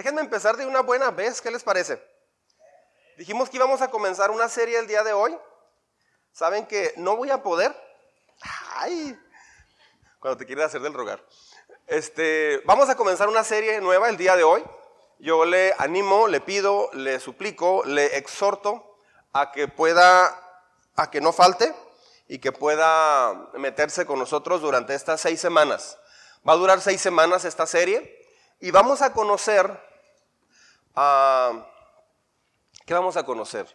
Déjenme empezar de una buena vez, ¿qué les parece? Dijimos que íbamos a comenzar una serie el día de hoy. ¿Saben que no voy a poder? Ay, cuando te quieres hacer del rogar. Este, vamos a comenzar una serie nueva el día de hoy. Yo le animo, le pido, le suplico, le exhorto a que pueda, a que no falte y que pueda meterse con nosotros durante estas seis semanas. Va a durar seis semanas esta serie y vamos a conocer, uh, ¿qué vamos a conocer?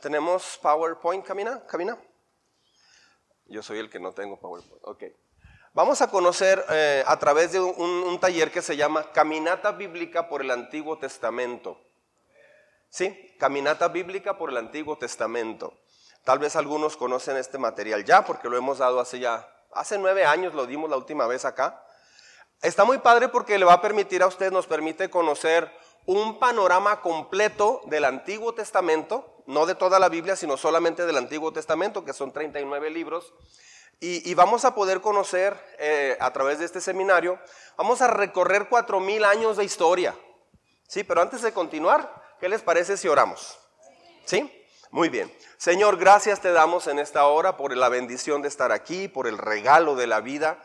¿Tenemos PowerPoint, Camina? ¿Camina? Yo soy el que no tengo PowerPoint. Ok. Vamos a conocer eh, a través de un, un, taller que se llama Caminata Bíblica por el Antiguo Testamento. ¿Sí? Caminata Bíblica por el Antiguo Testamento. Tal vez algunos conocen este material ya porque lo hemos dado hace ya, hace nueve años lo dimos la última vez acá. Está muy padre porque le va a permitir a usted, nos permite conocer un panorama completo del Antiguo Testamento, no de toda la Biblia, sino solamente del Antiguo Testamento, que son 39 libros. Y, vamos a poder conocer eh, a través de este seminario, vamos a recorrer cuatro mil años de historia. Sí, pero antes de continuar, ¿qué les parece si oramos? ¿Sí? Muy bien. Señor, gracias te damos en esta hora por la bendición de estar aquí, por el regalo de la vida.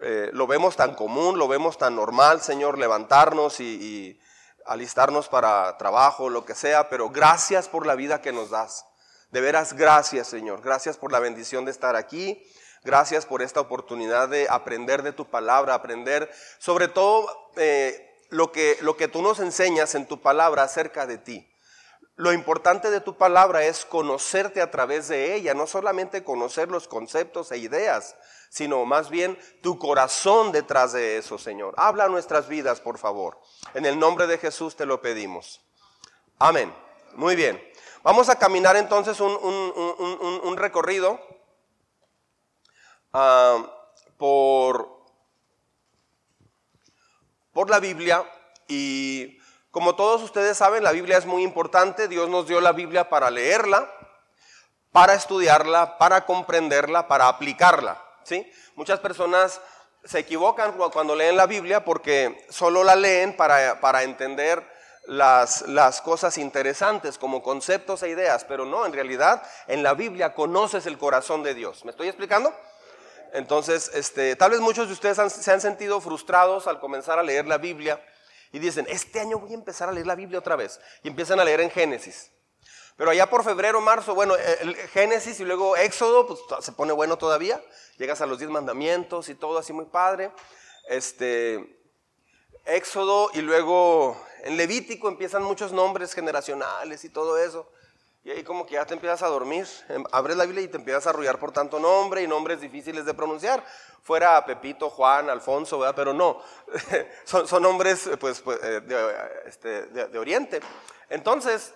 Eh, lo vemos tan común, lo vemos tan normal, Señor, levantarnos y, alistarnos para trabajo, lo que sea, pero gracias por la vida que nos das. De veras, gracias, Señor. Gracias por la bendición de estar aquí. Gracias por esta oportunidad de aprender de tu palabra, aprender sobre todo eh, lo, que, lo que tú nos enseñas en tu palabra acerca de ti. Lo importante de tu palabra es conocerte a través de ella, no solamente conocer los conceptos e ideas, sino más bien tu corazón detrás de eso, Señor. Habla nuestras vidas, por favor. En el nombre de Jesús te lo pedimos. Amén. Muy bien. Vamos a caminar entonces un, recorrido ah, por, por la Biblia y como todos ustedes saben, la Biblia es muy importante. Dios nos dio la Biblia para leerla, para estudiarla, para comprenderla, para aplicarla. ¿sí? Muchas personas se equivocan cuando leen la Biblia porque solo la leen para, para entender las, las, cosas interesantes como conceptos e ideas, pero no, en realidad en la Biblia conoces el corazón de Dios. ¿Me estoy explicando? Entonces, este, tal vez muchos de ustedes se han sentido frustrados al comenzar a leer la Biblia y dicen, este año voy a empezar a leer la Biblia otra vez. Y empiezan a leer en Génesis. Pero allá por febrero, marzo, bueno, el Génesis y luego Éxodo, pues se pone bueno todavía. Llegas a los diez mandamientos y todo así muy padre. Este, Éxodo y luego en Levítico empiezan muchos nombres generacionales y todo eso. Y ahí como que ya te empiezas a dormir, em, abres la Biblia y te empiezas a arrullar por tanto nombre y nombres difíciles de pronunciar. Fuera Pepito, Juan, Alfonso, ¿verdad? Pero no, son, son, nombres pues, pues eh, este, de, de, Oriente. Entonces,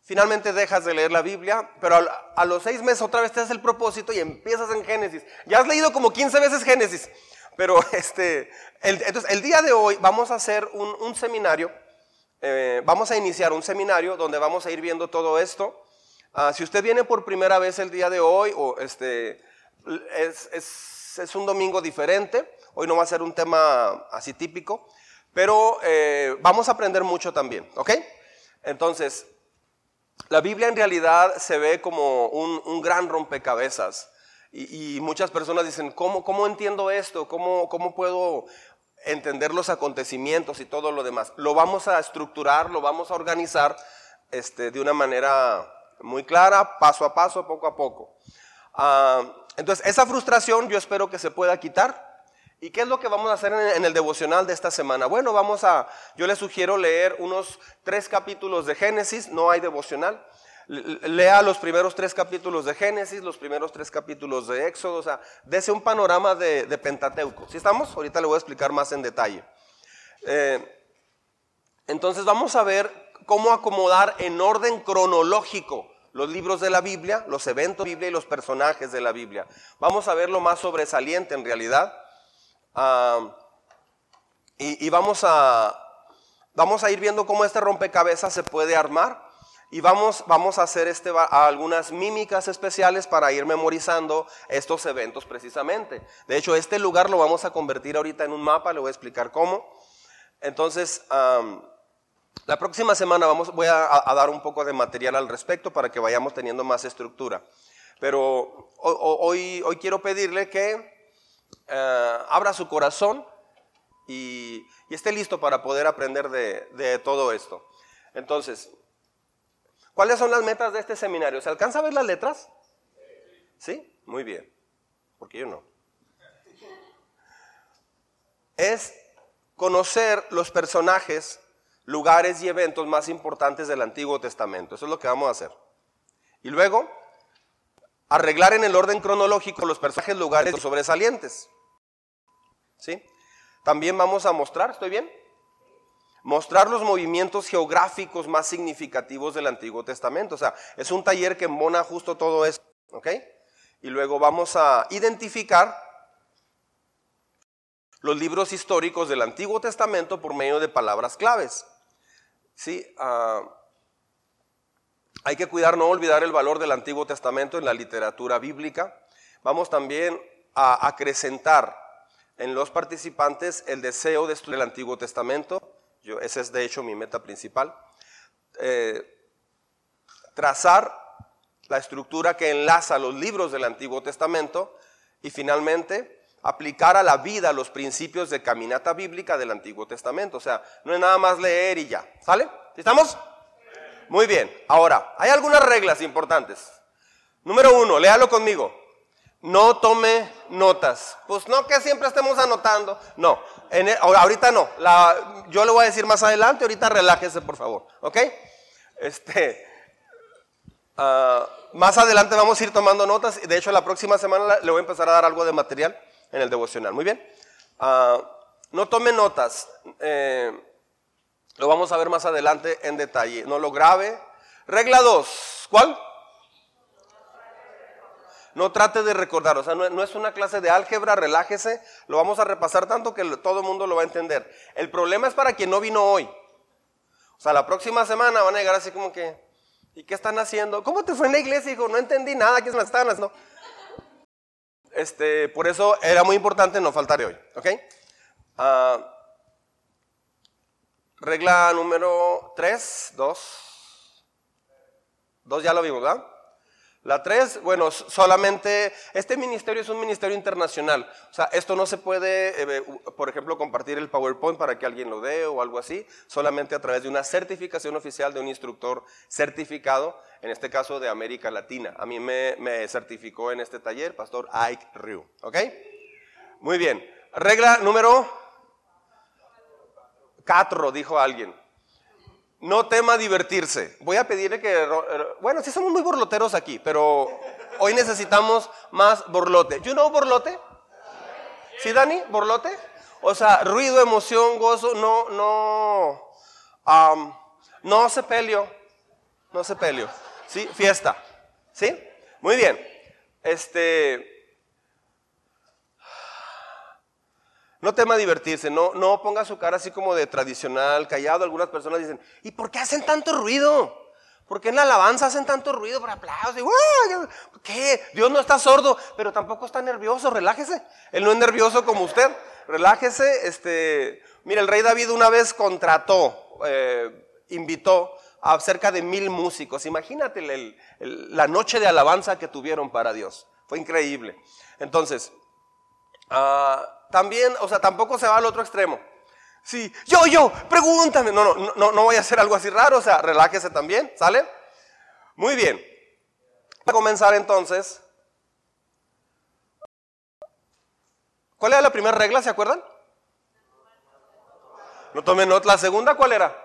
finalmente dejas de leer la Biblia, pero a, los seis meses otra vez te das el propósito y empiezas en Génesis. Ya has leído como 15 veces Génesis. Pero este, entonces el día de hoy vamos a hacer un, un seminario eh, vamos a iniciar un seminario donde vamos a ir viendo todo esto. Ah, si usted viene por primera vez el día de hoy, o este, es, un domingo diferente, hoy no va a ser un tema así típico, pero eh, vamos a aprender mucho también, ¿ok? Entonces, la Biblia en realidad se ve como un, gran rompecabezas. Y, muchas personas dicen, ¿cómo, cómo entiendo esto? ¿Cómo, ¿Cómo puedo entender los acontecimientos y todo lo demás. Lo vamos a estructurar, lo vamos a organizar este, de una manera muy clara, paso a paso, poco a poco. Ah, entonces, esa frustración yo espero que se pueda quitar. ¿Y qué es lo que vamos a hacer en el devocional de esta semana? Bueno, vamos a, yo les sugiero leer unos tres capítulos de Génesis, no hay devocional. Lea los primeros tres capítulos de Génesis, los primeros tres capítulos de Éxodo, o sea, dese un panorama de, Pentateuco. ¿Sí estamos? Ahorita le voy a explicar más en detalle. Eh, entonces vamos a ver cómo acomodar en orden cronológico los libros de la Biblia, los eventos de la Biblia y los personajes de la Biblia. Vamos a ver lo más sobresaliente en realidad. Ah, y, vamos, a, vamos a ir viendo cómo este rompecabezas se puede armar. Y vamos, vamos a hacer este, algunas mímicas especiales para ir memorizando estos eventos precisamente. De hecho, este lugar lo vamos a convertir ahorita en un mapa, le voy a explicar cómo. Entonces, la próxima semana vamos, voy a, dar un poco de material al respecto para que vayamos teniendo más estructura. Pero hoy, hoy quiero pedirle que eh, abra su corazón y, esté listo para poder aprender de, de todo esto. Entonces, ¿cuáles son las metas de este seminario? ¿Se alcanza a ver las letras? ¿Sí? Muy bien. Porque yo no. Es conocer los personajes, lugares y eventos más importantes del Antiguo Testamento. Eso es lo que vamos a hacer. Y luego, arreglar en el orden cronológico los personajes, lugares sobresalientes. ¿Sí? También vamos a mostrar, ¿estoy bien? Mostrar los movimientos geográficos más significativos del Antiguo Testamento. O sea, es un taller que mona justo todo eso. ¿Ok? Y luego vamos a identificar los libros históricos del Antiguo Testamento por medio de palabras claves. ¿Sí? Ah, hay que cuidar, no olvidar el valor del Antiguo Testamento en la literatura bíblica. Vamos también a acrecentar en los participantes el deseo de estudiar el Antiguo Testamento. Esa es de hecho mi meta principal. Eh, trazar la estructura que enlaza los libros del Antiguo Testamento y finalmente aplicar a la vida los principios de caminata bíblica del Antiguo Testamento. O sea, no es nada más leer y ya. ¿Sale? ¿Estamos? Muy bien. Ahora, hay algunas reglas importantes. Número uno, léalo conmigo. No tome notas. Pues no que siempre estemos anotando. No, en ahorita no. Yo le voy a decir más adelante. Ahorita relájese, por favor. ¿Ok? Este, ah, más adelante vamos a ir tomando notas. De hecho, la próxima semana le voy a empezar a dar algo de material en el devocional. Muy bien. Ah, no tome notas. Eh, lo vamos a ver más adelante en detalle. No lo grabe. Regla 2. ¿Cuál? No trate de recordar, o sea, no, es una clase de álgebra, relájese, lo vamos a repasar tanto que todo el mundo lo va a entender. El problema es para quien no vino hoy. O sea, la próxima semana van a llegar así como que, ¿y qué están haciendo? ¿Cómo te fue en la iglesia, hijo? No entendí nada, ¿qué están haciendo? Este, por eso era muy importante no faltar hoy. ¿Ok? Ah, regla número 3, 2. 2 ya lo vimos, ¿verdad? La 3, bueno, solamente, este ministerio es un ministerio internacional. O sea, esto no se puede, eh, por ejemplo, compartir el PowerPoint para que alguien lo dé o algo así, solamente a través de una certificación oficial de un instructor certificado en este caso de América Latina. A mí me, certificó en este taller Pastor Ike Ryu. ¿Ok? Muy bien. Regla número 4, dijo alguien. No tema divertirse. Voy a pedirle que... Bueno, sí somos muy borloteros aquí, pero hoy necesitamos más borlote. ¿You know borlote? ¿Sí, Dani? ¿Borlote? O sea, ruido, emoción, gozo, no, no, no se pelio, no se pelio. ¿sí? Fiesta, ¿sí? Muy bien. Este, no tema divertirse, no, no ponga su cara así como de tradicional, callado. Algunas personas dicen, ¿y por qué hacen tanto ruido? ¿Por qué en la alabanza hacen tanto ruido por aplausos? ¿Qué? Dios no está sordo, pero tampoco está nervioso, relájese. Él no es nervioso como usted, relájese. Este, mira, el rey David una vez contrató, eh, invitó a cerca de mil músicos. Imagínate la noche de alabanza que tuvieron para Dios. Fue increíble. Entonces, ah, también, o sea, tampoco se va al otro extremo. Sí, yo, yo, pregúntame. No, no, no, no voy a hacer algo así raro, o sea, relájese también, ¿sale? Muy bien. a comenzar entonces. ¿Cuál era la primera regla, se acuerdan? No tomen nota. ¿La segunda cuál era?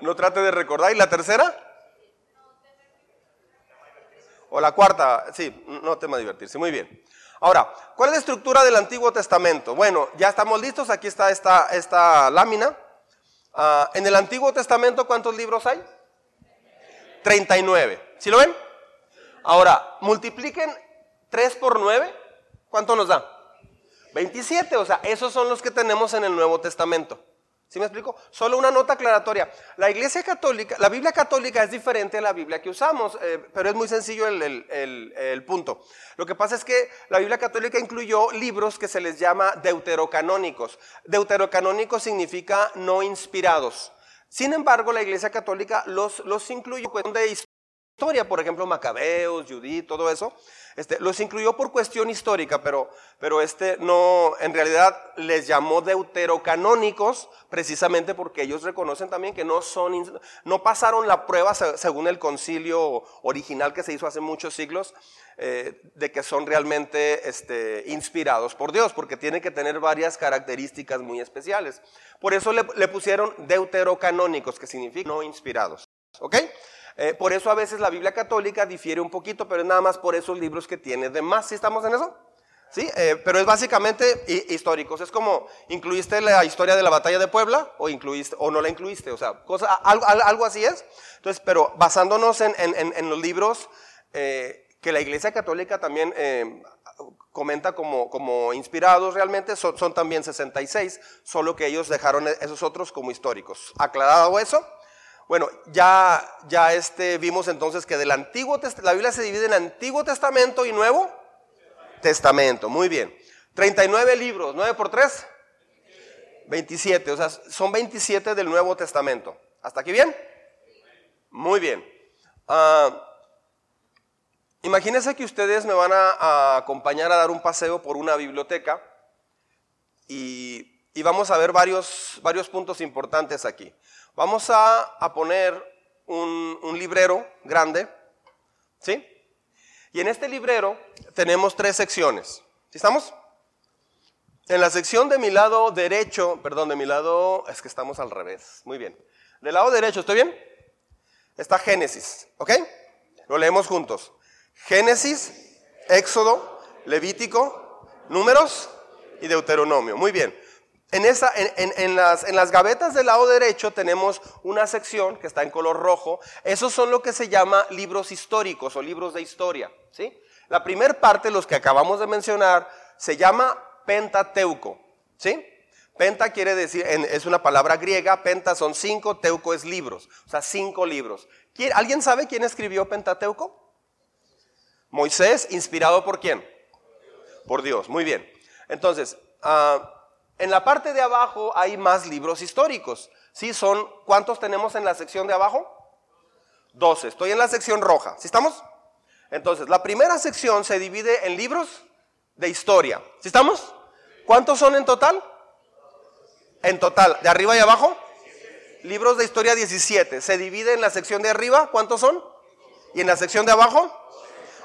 No trate de recordar. ¿Y la tercera? O la cuarta, sí, no tema divertirse. Muy bien. Ahora, ¿cuál es la estructura del Antiguo Testamento? Bueno, ya estamos listos. Aquí está esta, lámina. Ah, en el Antiguo Testamento, ¿cuántos libros hay? 39. ¿Sí lo ven? Ahora, multipliquen 3 por 9. ¿Cuánto nos da? 27. O sea, esos son los que tenemos en el Nuevo Testamento. ¿Sí me explico? Solo una nota aclaratoria. La Iglesia Católica, la Biblia Católica es diferente a la Biblia que usamos, eh, pero es muy sencillo el, punto. Lo que pasa es que la Biblia Católica incluyó libros que se les llama deuterocanónicos. Deuterocanónicos significa no inspirados. Sin embargo, la Iglesia Católica los, los incluyó de historia, por ejemplo, Macabeos, Judith, todo eso. Este, los incluyó por cuestión histórica, pero, pero este no, en realidad les llamó deuterocanónicos precisamente porque ellos reconocen también que no son, no pasaron la prueba según el concilio original que se hizo hace muchos siglos, eh, de que son realmente este, inspirados por Dios, porque tienen que tener varias características muy especiales. Por eso le, le pusieron deuterocanónicos, que significa no inspirados. ¿Ok? Eh, por eso a veces la Biblia católica difiere un poquito, pero es nada más por esos libros que tiene de más. ¿Sí estamos en eso? Sí, eh, pero es básicamente históricos. Es como, ¿incluiste la historia de la batalla de Puebla o, incluiste, o no la incluiste? O sea, cosa, algo, así es. Entonces, pero basándonos en, los libros eh, que la Iglesia Católica también comenta como, inspirados realmente, son, son, también 66, solo que ellos dejaron esos otros como históricos. Aclarado eso, bueno, ya, ya este, vimos entonces que del Antiguo la Biblia se divide en Antiguo Testamento y Nuevo Testamento. Muy bien. 39 libros, 9 por 3, 27. O sea, son 27 del Nuevo Testamento. ¿Hasta aquí bien? Muy bien. Uh, imagínense que ustedes me van a, acompañar a dar un paseo por una biblioteca y, y vamos a ver varios, varios puntos importantes aquí. Vamos a, poner un, librero grande, ¿sí? Y en este librero tenemos tres secciones. ¿Sí estamos? En la sección de mi lado derecho, perdón, de mi lado, es que estamos al revés, muy bien. Del lado derecho, ¿estoy bien? Está Génesis, ¿ok? Lo leemos juntos. Génesis, Éxodo, Levítico, Números y Deuteronomio. Muy bien. En, las, gavetas del lado derecho tenemos una sección que está en color rojo. Esos son lo que se llama libros históricos o libros de historia. ¿sí? La primera parte, los que acabamos de mencionar, se llama Pentateuco. ¿sí? Penta quiere decir, es una palabra griega, penta son cinco, teuco es libros, o sea, cinco libros. ¿Alguien sabe quién escribió Pentateuco? Moisés, inspirado por quién? Por Dios, muy bien. Entonces, uh, en la parte de abajo hay más libros históricos. ¿Sí? Son, ¿Cuántos tenemos en la sección de abajo? 12. Estoy en la sección roja. ¿Sí estamos? Entonces, la primera sección se divide en libros de historia. ¿Sí estamos? ¿Cuántos son en total? En total, de arriba y abajo. Libros de historia 17. Se divide en la sección de arriba. ¿Cuántos son? ¿Y en la sección de abajo?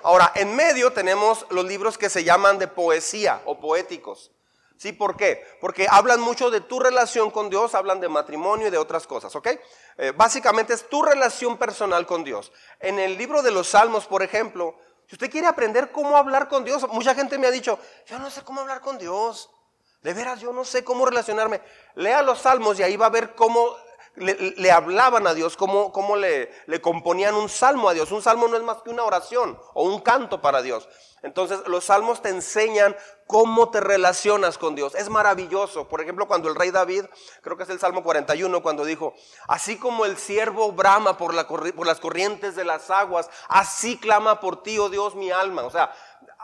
Ahora, en medio tenemos los libros que se llaman de poesía o poéticos. ¿Sí? ¿Por qué? Porque hablan mucho de tu relación con Dios, hablan de matrimonio y de otras cosas, ¿ok? Eh, básicamente es tu relación personal con Dios. En el libro de los Salmos, por ejemplo, si usted quiere aprender cómo hablar con Dios, mucha gente me ha dicho, yo no sé cómo hablar con Dios. De veras, yo no sé cómo relacionarme. Lea los Salmos y ahí va a ver cómo le, hablaban a Dios, cómo, cómo le, le componían un salmo a Dios. Un salmo no es más que una oración o un canto para Dios. Entonces los salmos te enseñan cómo te relacionas con Dios. Es maravilloso. Por ejemplo, cuando el rey David, creo que es el Salmo 41, cuando dijo, así como el siervo brama por, la, por las corrientes de las aguas, así clama por ti, oh Dios, mi alma. O sea,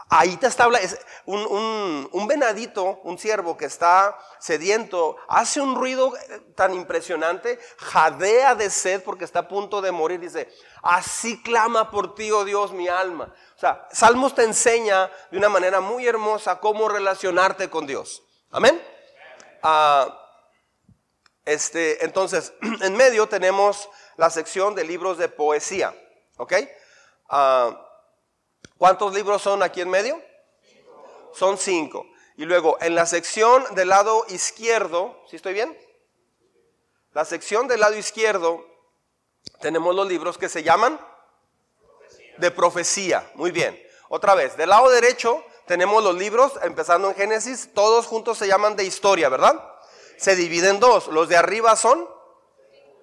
Ahí te está es un, un, venadito, un ciervo que está sediento, hace un ruido tan impresionante, jadea de sed porque está a punto de morir. Dice, así clama por ti, oh Dios, mi alma. O sea, Salmos te enseña de una manera muy hermosa cómo relacionarte con Dios. Amén. Ah, este, entonces, en medio tenemos la sección de libros de poesía. ¿Ok? Ah, ¿Cuántos libros son aquí en medio? Son cinco. Y luego, en la sección del lado izquierdo, ¿sí estoy bien? La sección del lado izquierdo tenemos los libros que se llaman de profecía. Muy bien. Otra vez, del lado derecho tenemos los libros, empezando en Génesis, todos juntos se llaman de historia, ¿verdad? Se dividen en dos. Los de arriba son,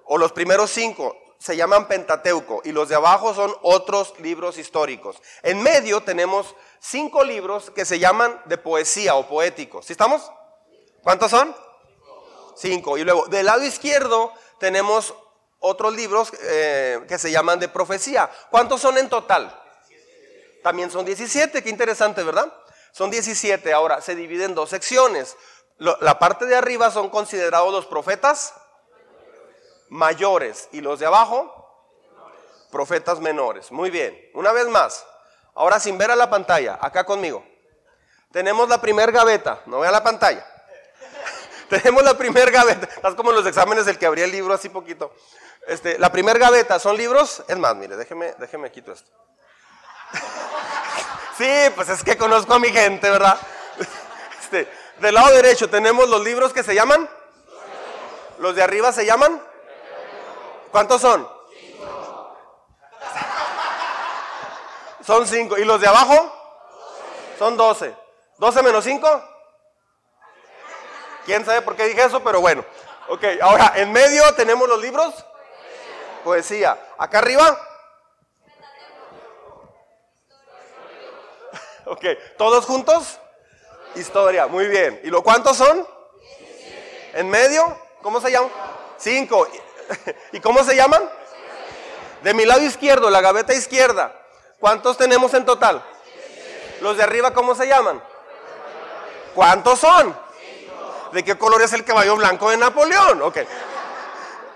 o los primeros cinco, se llaman Pentateuco y los de abajo son otros libros históricos. En medio tenemos cinco libros que se llaman de poesía o poéticos. ¿Sí estamos? ¿Cuántos son? Cinco. Y luego, del lado izquierdo tenemos otros libros eh, que se llaman de profecía. ¿Cuántos son en total? También son 17, qué interesante, ¿verdad? Son 17. Ahora, se divide en dos secciones. la parte de arriba son considerados los profetas mayores y los de abajo profetas menores. Muy bien. Una vez más. Ahora sin ver a la pantalla, acá conmigo. Tenemos la primer gaveta. No vea la pantalla. Tenemos la primer gaveta. Estás como en los exámenes del que abría el libro así poquito. Este, la primer gaveta son libros. Es más, mire, déjeme, déjeme quito esto. sí, pues es que conozco a mi gente, ¿verdad? Este, del lado derecho tenemos los libros que se llaman. Los de arriba se llaman. ¿Cuántos son? Son cinco. ¿Y los de abajo? Son doce. ¿Doce menos cinco? ¿Quién sabe por qué dije eso? Pero bueno. Ok, ahora en medio tenemos los libros. Poesía. Acá arriba. Ok, ¿todos juntos? Historia, muy bien. ¿Y lo cuántos son? ¿En medio? ¿Cómo se llaman? Cinco. ¿Y cómo se llaman? De mi lado izquierdo, la gaveta izquierda. ¿Cuántos tenemos en total? Los de arriba, ¿cómo se llaman? ¿Cuántos son? ¿De qué color es el caballo blanco de Napoleón? Ok.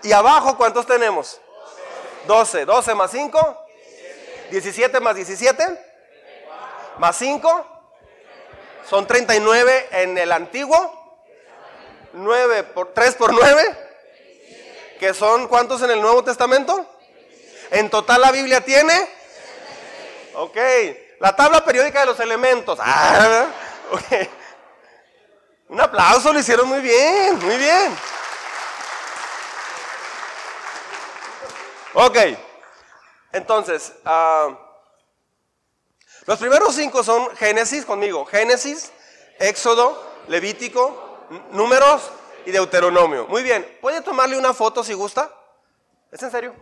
¿Y abajo cuántos tenemos? 12. 12 más 5. 17 más 17. Más 5. Son 39 en el antiguo. 9 por 3 por 9 que son cuántos en el Nuevo Testamento? En total la Biblia tiene. Ok, la tabla periódica de los elementos. Ah, okay. Un aplauso, lo hicieron muy bien, muy bien. Ok, entonces, uh, los primeros cinco son Génesis conmigo, Génesis, Éxodo, Levítico, Números, y Deuteronomio. Muy bien, ¿puede tomarle una foto si gusta? ¿Es en serio?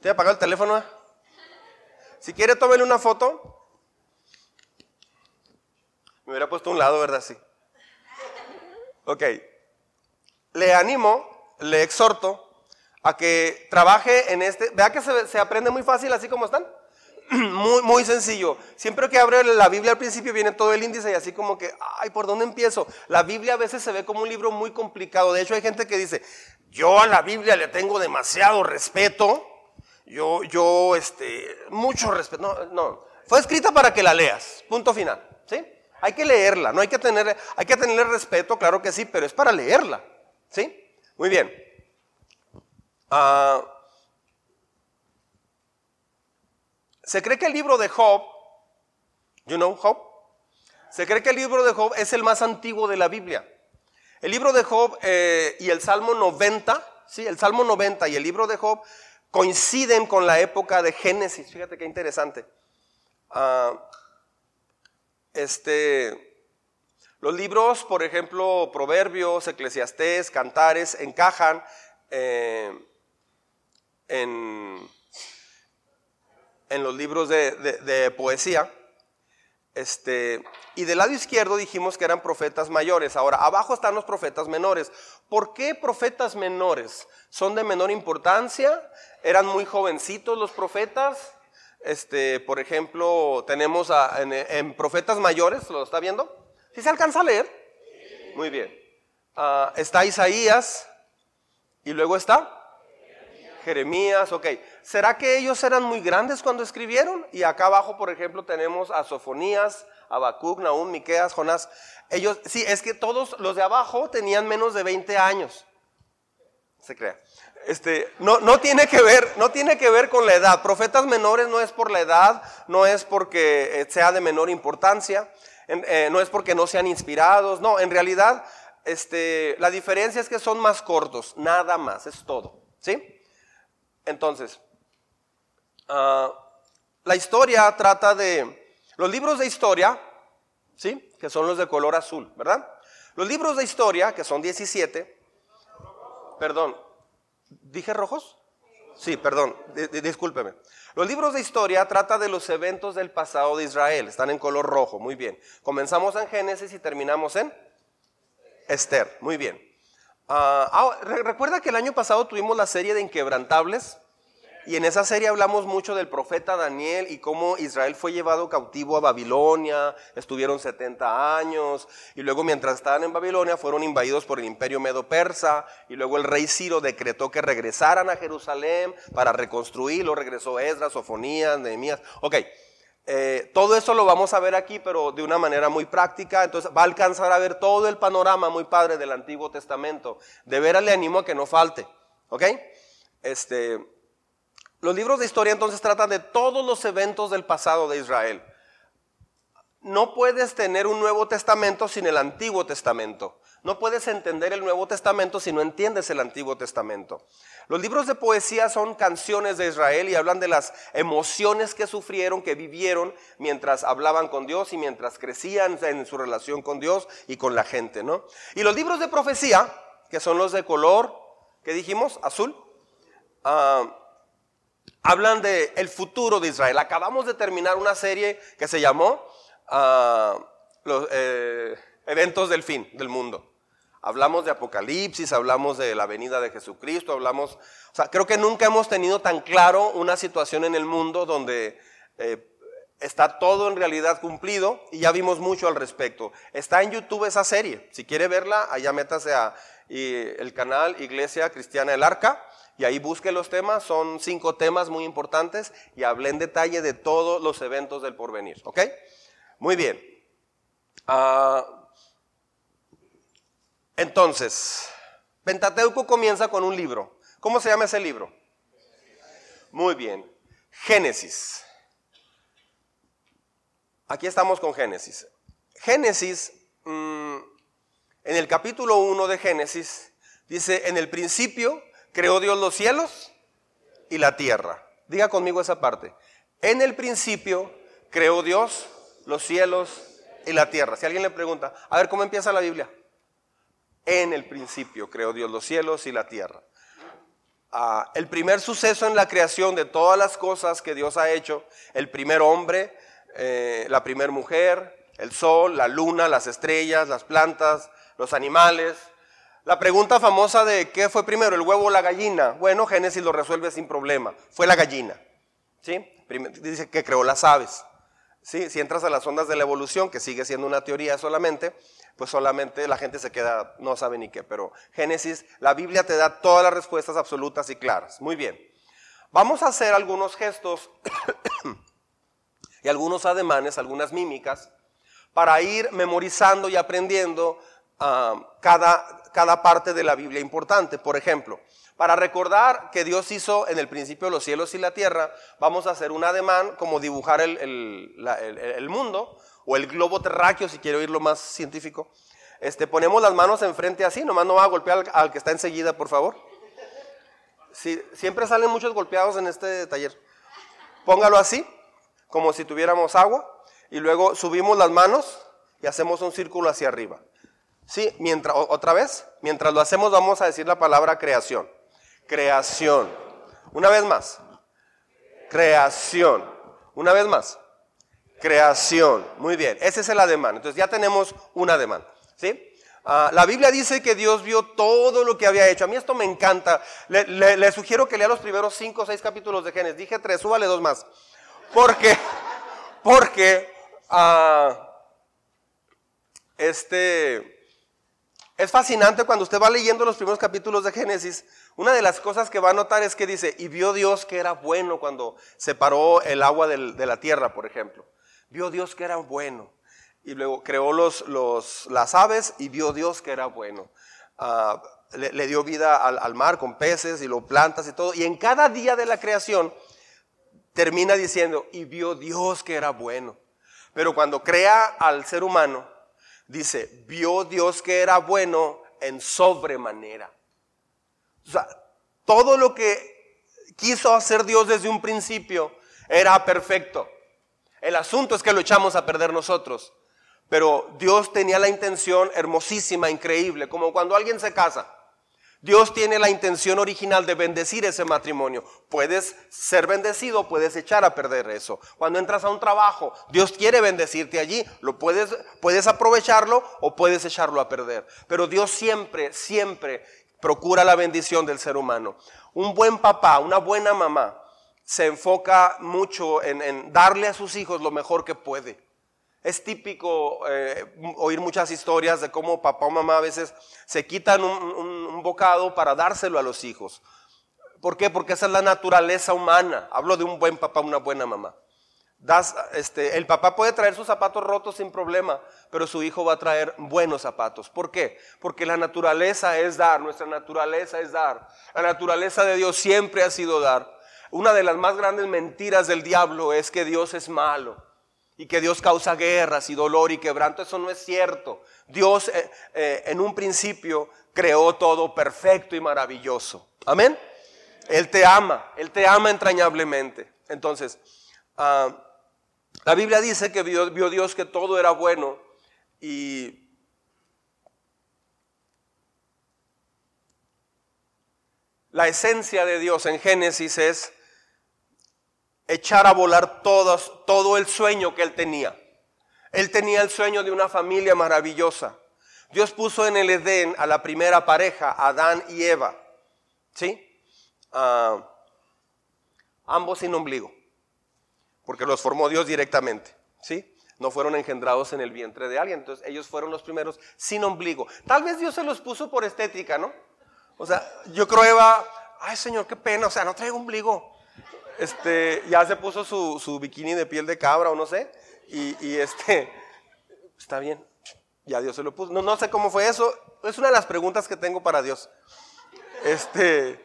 ¿Te a apagar el teléfono? Eh? Si quiere, tómele una foto. Me hubiera puesto un lado, ¿verdad? Sí. Ok. Le animo, le exhorto a que trabaje en este. Vea que se aprende muy fácil así como están. muy, muy sencillo. Siempre que abre la Biblia al principio viene todo el índice y así como que, ay, ¿por dónde empiezo? La Biblia a veces se ve como un libro muy complicado. De hecho, hay gente que dice, yo a la Biblia le tengo demasiado respeto. Yo, yo, este, mucho respeto. No, no. Fue escrita para que la leas. Punto final. ¿Sí? Hay que leerla. No hay que tener, hay que tenerle respeto, claro que sí, pero es para leerla. ¿Sí? Muy bien. Ah. Se cree que el libro de Job, you know Job, se cree que el libro de Job es el más antiguo de la Biblia. El libro de Job eh, y el Salmo 90, sí, el Salmo 90 y el libro de Job coinciden con la época de Génesis. Fíjate qué interesante. Ah, este, los libros, por ejemplo, Proverbios, Eclesiastés, Cantares, encajan eh, en en los libros de, poesía. Este, y del lado izquierdo dijimos que eran profetas mayores. Ahora, abajo están los profetas menores. ¿Por qué profetas menores? ¿Son de menor importancia? ¿Eran muy jovencitos los profetas? Este, por ejemplo, tenemos en, profetas mayores, ¿lo está viendo? ¿Sí se alcanza a leer? Muy bien. Ah, está Isaías y luego está Jeremías, ok. ¿Será que ellos eran muy grandes cuando escribieron? Y acá abajo, por ejemplo, tenemos a Sofonías, Habacuc, Nahum, Miqueas, Jonás. Ellos, sí, es que todos los de abajo tenían menos de 20 años. Se crea. Este, no, no, tiene que ver, no tiene que ver con la edad. Profetas menores no es por la edad, no es porque eh, sea de menor importancia, eh, no es porque no sean inspirados, no, en realidad, este, la diferencia es que son más cortos, nada más, es todo, ¿sí? Entonces, ah, la historia trata de los libros de historia, ¿sí? Que son los de color azul, ¿verdad? Los libros de historia, que son 17, perdón, ¿dije rojos? Sí, perdón, discúlpeme. Los libros de historia trata de los eventos del pasado de Israel, están en color rojo, muy bien. Comenzamos en Génesis y terminamos en Esther, muy bien. Ah, ah, recuerda que el año pasado tuvimos la serie de Inquebrantables. Y en esa serie hablamos mucho del profeta Daniel y cómo Israel fue llevado cautivo a Babilonia, estuvieron 70 años, y luego mientras estaban en Babilonia fueron invadidos por el imperio medo-persa, y luego el rey Ciro decretó que regresaran a Jerusalén para reconstruirlo, regresó Esdras, Sofonías, Nehemías. Ok, eh, todo eso lo vamos a ver aquí, pero de una manera muy práctica, entonces va a alcanzar a ver todo el panorama muy padre del Antiguo Testamento. De veras le animo a que no falte, ¿ok? Este... Los libros de historia entonces tratan de todos los eventos del pasado de Israel. No puedes tener un Nuevo Testamento sin el Antiguo Testamento. No puedes entender el Nuevo Testamento si no entiendes el Antiguo Testamento. Los libros de poesía son canciones de Israel y hablan de las emociones que sufrieron, que vivieron mientras hablaban con Dios y mientras crecían en su relación con Dios y con la gente, ¿no? Y los libros de profecía, que son los de color, ¿qué dijimos? Azul. Ah, hablan de el futuro de Israel. Acabamos de terminar una serie que se llamó ah, los eh, eventos del fin del mundo. Hablamos de Apocalipsis, hablamos de la venida de Jesucristo, hablamos, o sea, creo que nunca hemos tenido tan claro una situación en el mundo donde eh, está todo en realidad cumplido y ya vimos mucho al respecto. Está en YouTube esa serie. Si quiere verla, allá métase a el canal Iglesia Cristiana El Arca y ahí busque los temas, son cinco temas muy importantes y hablé en detalle de todos los eventos del porvenir, ¿ok? Muy bien. Ah, entonces, Pentateuco comienza con un libro. ¿Cómo se llama ese libro? Muy bien. Génesis. Aquí estamos con Génesis. Génesis, mm, en el capítulo 1 de Génesis, dice, en el principio creó Dios los cielos y la tierra. Diga conmigo esa parte. En el principio creó Dios los cielos y la tierra. Si alguien le pregunta, a ver, ¿cómo empieza la Biblia? En el principio creó Dios los cielos y la tierra. Ah, el primer suceso en la creación de todas las cosas que Dios ha hecho, el primer hombre, eh, la primera mujer, el sol, la luna, las estrellas, las plantas, los animales, la pregunta famosa de qué fue primero, el huevo o la gallina. Bueno, Génesis lo resuelve sin problema. Fue la gallina. ¿sí? Dice que creó las aves. ¿sí? Si entras a las ondas de la evolución, que sigue siendo una teoría solamente, pues solamente la gente se queda, no sabe ni qué. Pero Génesis, la Biblia te da todas las respuestas absolutas y claras. Muy bien. Vamos a hacer algunos gestos y algunos ademanes, algunas mímicas, para ir memorizando y aprendiendo ah, cada, cada parte de la Biblia importante. Por ejemplo, para recordar que Dios hizo en el principio los cielos y la tierra, vamos a hacer un ademán como dibujar el, mundo o el globo terráqueo, si quiero lo más científico. Este, ponemos las manos enfrente así, nomás no va a golpear al, que está enseguida, por favor. siempre salen muchos golpeados en este taller. Póngalo así, como si tuviéramos agua, y luego subimos las manos y hacemos un círculo hacia arriba. Sí, mientras, otra vez, mientras lo hacemos vamos a decir la palabra creación. Creación. Una vez más. Creación. Una vez más. Creación. Muy bien. Ese es el ademán. Entonces ya tenemos un ademán. ¿Sí? Ah, la Biblia dice que Dios vio todo lo que había hecho. A mí esto me encanta. Le, sugiero que lea los primeros cinco o seis capítulos de Génesis. Dije tres, súbale dos más. Porque, porque, uh, este, es fascinante cuando usted va leyendo los primeros capítulos de Génesis. Una de las cosas que va a notar es que dice, y vio Dios que era bueno cuando separó el agua de la tierra, por ejemplo. Vio Dios que era bueno. Y luego creó los, las aves y vio Dios que era bueno. Ah, le, dio vida al, al, mar con peces y lo plantas y todo. Y en cada día de la creación termina diciendo, y vio Dios que era bueno. Pero cuando crea al ser humano, dice, vio Dios que era bueno en sobremanera. O sea, todo lo que quiso hacer Dios desde un principio era perfecto. El asunto es que lo echamos a perder nosotros. Pero Dios tenía la intención hermosísima, increíble, como cuando alguien se casa. Dios tiene la intención original de bendecir ese matrimonio. Puedes ser bendecido, puedes echar a perder eso. Cuando entras a un trabajo, Dios quiere bendecirte allí. Lo puedes, puedes aprovecharlo o puedes echarlo a perder. Pero Dios siempre, siempre procura la bendición del ser humano. Un buen papá, una buena mamá, se enfoca mucho en darle a sus hijos lo mejor que puede. Es típico eh, oír muchas historias de cómo papá o mamá a veces se quitan un, bocado para dárselo a los hijos. ¿Por qué? Porque esa es la naturaleza humana. Hablo de un buen papá, una buena mamá. Este, el papá puede traer sus zapatos rotos sin problema, pero su hijo va a traer buenos zapatos. ¿Por qué? Porque la naturaleza es dar, nuestra naturaleza es dar. La naturaleza de Dios siempre ha sido dar. Una de las más grandes mentiras del diablo es que Dios es malo y que Dios causa guerras y dolor y quebranto, eso no es cierto. Dios eh, eh, en un principio creó todo perfecto y maravilloso. Amén. Él te ama, Él te ama entrañablemente. Entonces, ah, la Biblia dice que vio, vio Dios que todo era bueno y la esencia de Dios en Génesis es echar a volar todos, todo el sueño que él tenía. Él tenía el sueño de una familia maravillosa. Dios puso en el Edén a la primera pareja, Adán y Eva. ¿Sí? Ah, ambos sin ombligo. Porque los formó Dios directamente. ¿Sí? No fueron engendrados en el vientre de alguien. Entonces ellos fueron los primeros sin ombligo. Tal vez Dios se los puso por estética, ¿no? O sea, yo creo Eva, ay Señor, qué pena, o sea, no traigo ombligo este, ya se puso su, bikini de piel de cabra o no sé, y, este, está bien, ya Dios se lo puso. No, no sé cómo fue eso, es una de las preguntas que tengo para Dios. Este,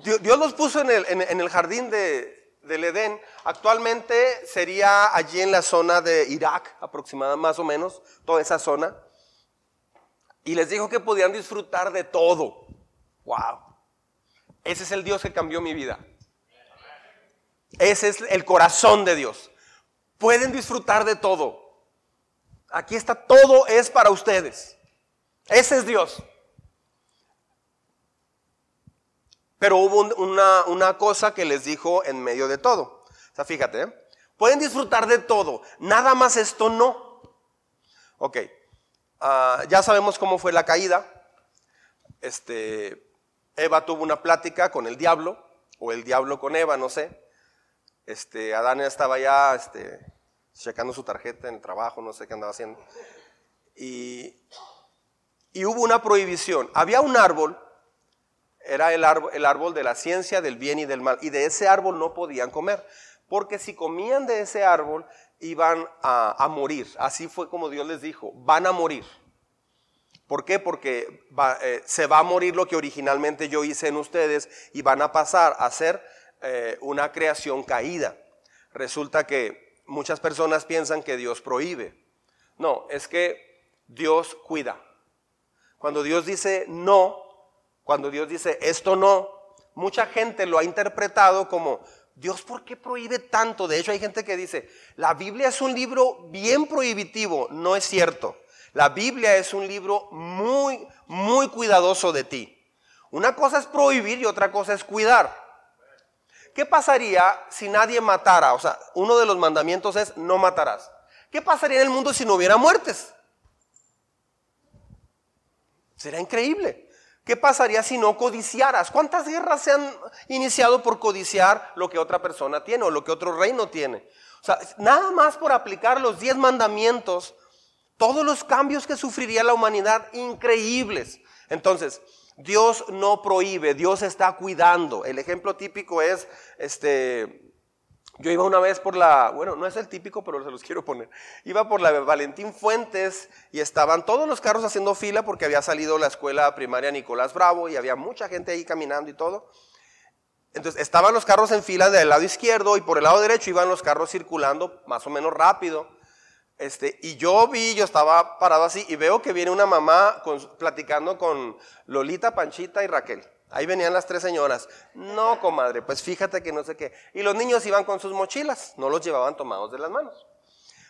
Dios, los puso en el, jardín de, del Edén, actualmente sería allí en la zona de Irak, aproximadamente más o menos, toda esa zona, y les dijo que podían disfrutar de todo. ¡Wow! Ese es el Dios que cambió mi vida. Ese es el corazón de Dios. Pueden disfrutar de todo. Aquí está, todo es para ustedes. Ese es Dios. Pero hubo una, cosa que les dijo en medio de todo. O sea, fíjate, ¿eh? pueden disfrutar de todo. Nada más esto no. Ok, ah, ya sabemos cómo fue la caída. Este, Eva tuvo una plática con el diablo, o el diablo con Eva, no sé. Este, Adán estaba ya este, checando su tarjeta en el trabajo, no sé qué andaba haciendo. Y, hubo una prohibición. Había un árbol, era el árbol, árbol de la ciencia del bien y del mal, y de ese árbol no podían comer, porque si comían de ese árbol iban a, morir. Así fue como Dios les dijo, van a morir. ¿Por qué? Porque eh, se va a morir lo que originalmente yo hice en ustedes y van a pasar a ser eh, una creación caída. Resulta que muchas personas piensan que Dios prohíbe. No, es que Dios cuida. Cuando Dios dice no, cuando Dios dice esto no, mucha gente lo ha interpretado como Dios, ¿por qué prohíbe tanto? De hecho, hay gente que dice, la Biblia es un libro bien prohibitivo. No es cierto. La Biblia es un libro muy, muy cuidadoso de ti. Una cosa es prohibir y otra cosa es cuidar. ¿Qué pasaría si nadie matara? O sea, uno de los mandamientos es no matarás. ¿Qué pasaría en el mundo si no hubiera muertes? Será increíble. ¿Qué pasaría si no codiciaras? ¿Cuántas guerras se han iniciado por codiciar lo que otra persona tiene o lo que otro reino tiene? O sea, nada más por aplicar los diez mandamientos, todos los cambios que sufriría la humanidad, increíbles. Entonces, Dios no prohíbe, Dios está cuidando. El ejemplo típico es, este, yo iba una vez por la, bueno, no es el típico, pero se los quiero poner. Iba por la Valentín Fuentes y estaban todos los carros haciendo fila porque había salido la escuela primaria Nicolás Bravo y había mucha gente ahí caminando y todo. Entonces estaban los carros en fila del lado izquierdo y por el lado derecho iban los carros circulando más o menos rápido. Este, y yo vi, yo estaba parado así y veo que viene una mamá platicando con Lolita, Panchita y Raquel. Ahí venían las tres señoras. No, comadre, pues fíjate que no sé qué. Y los niños iban con sus mochilas, no los llevaban tomados de las manos.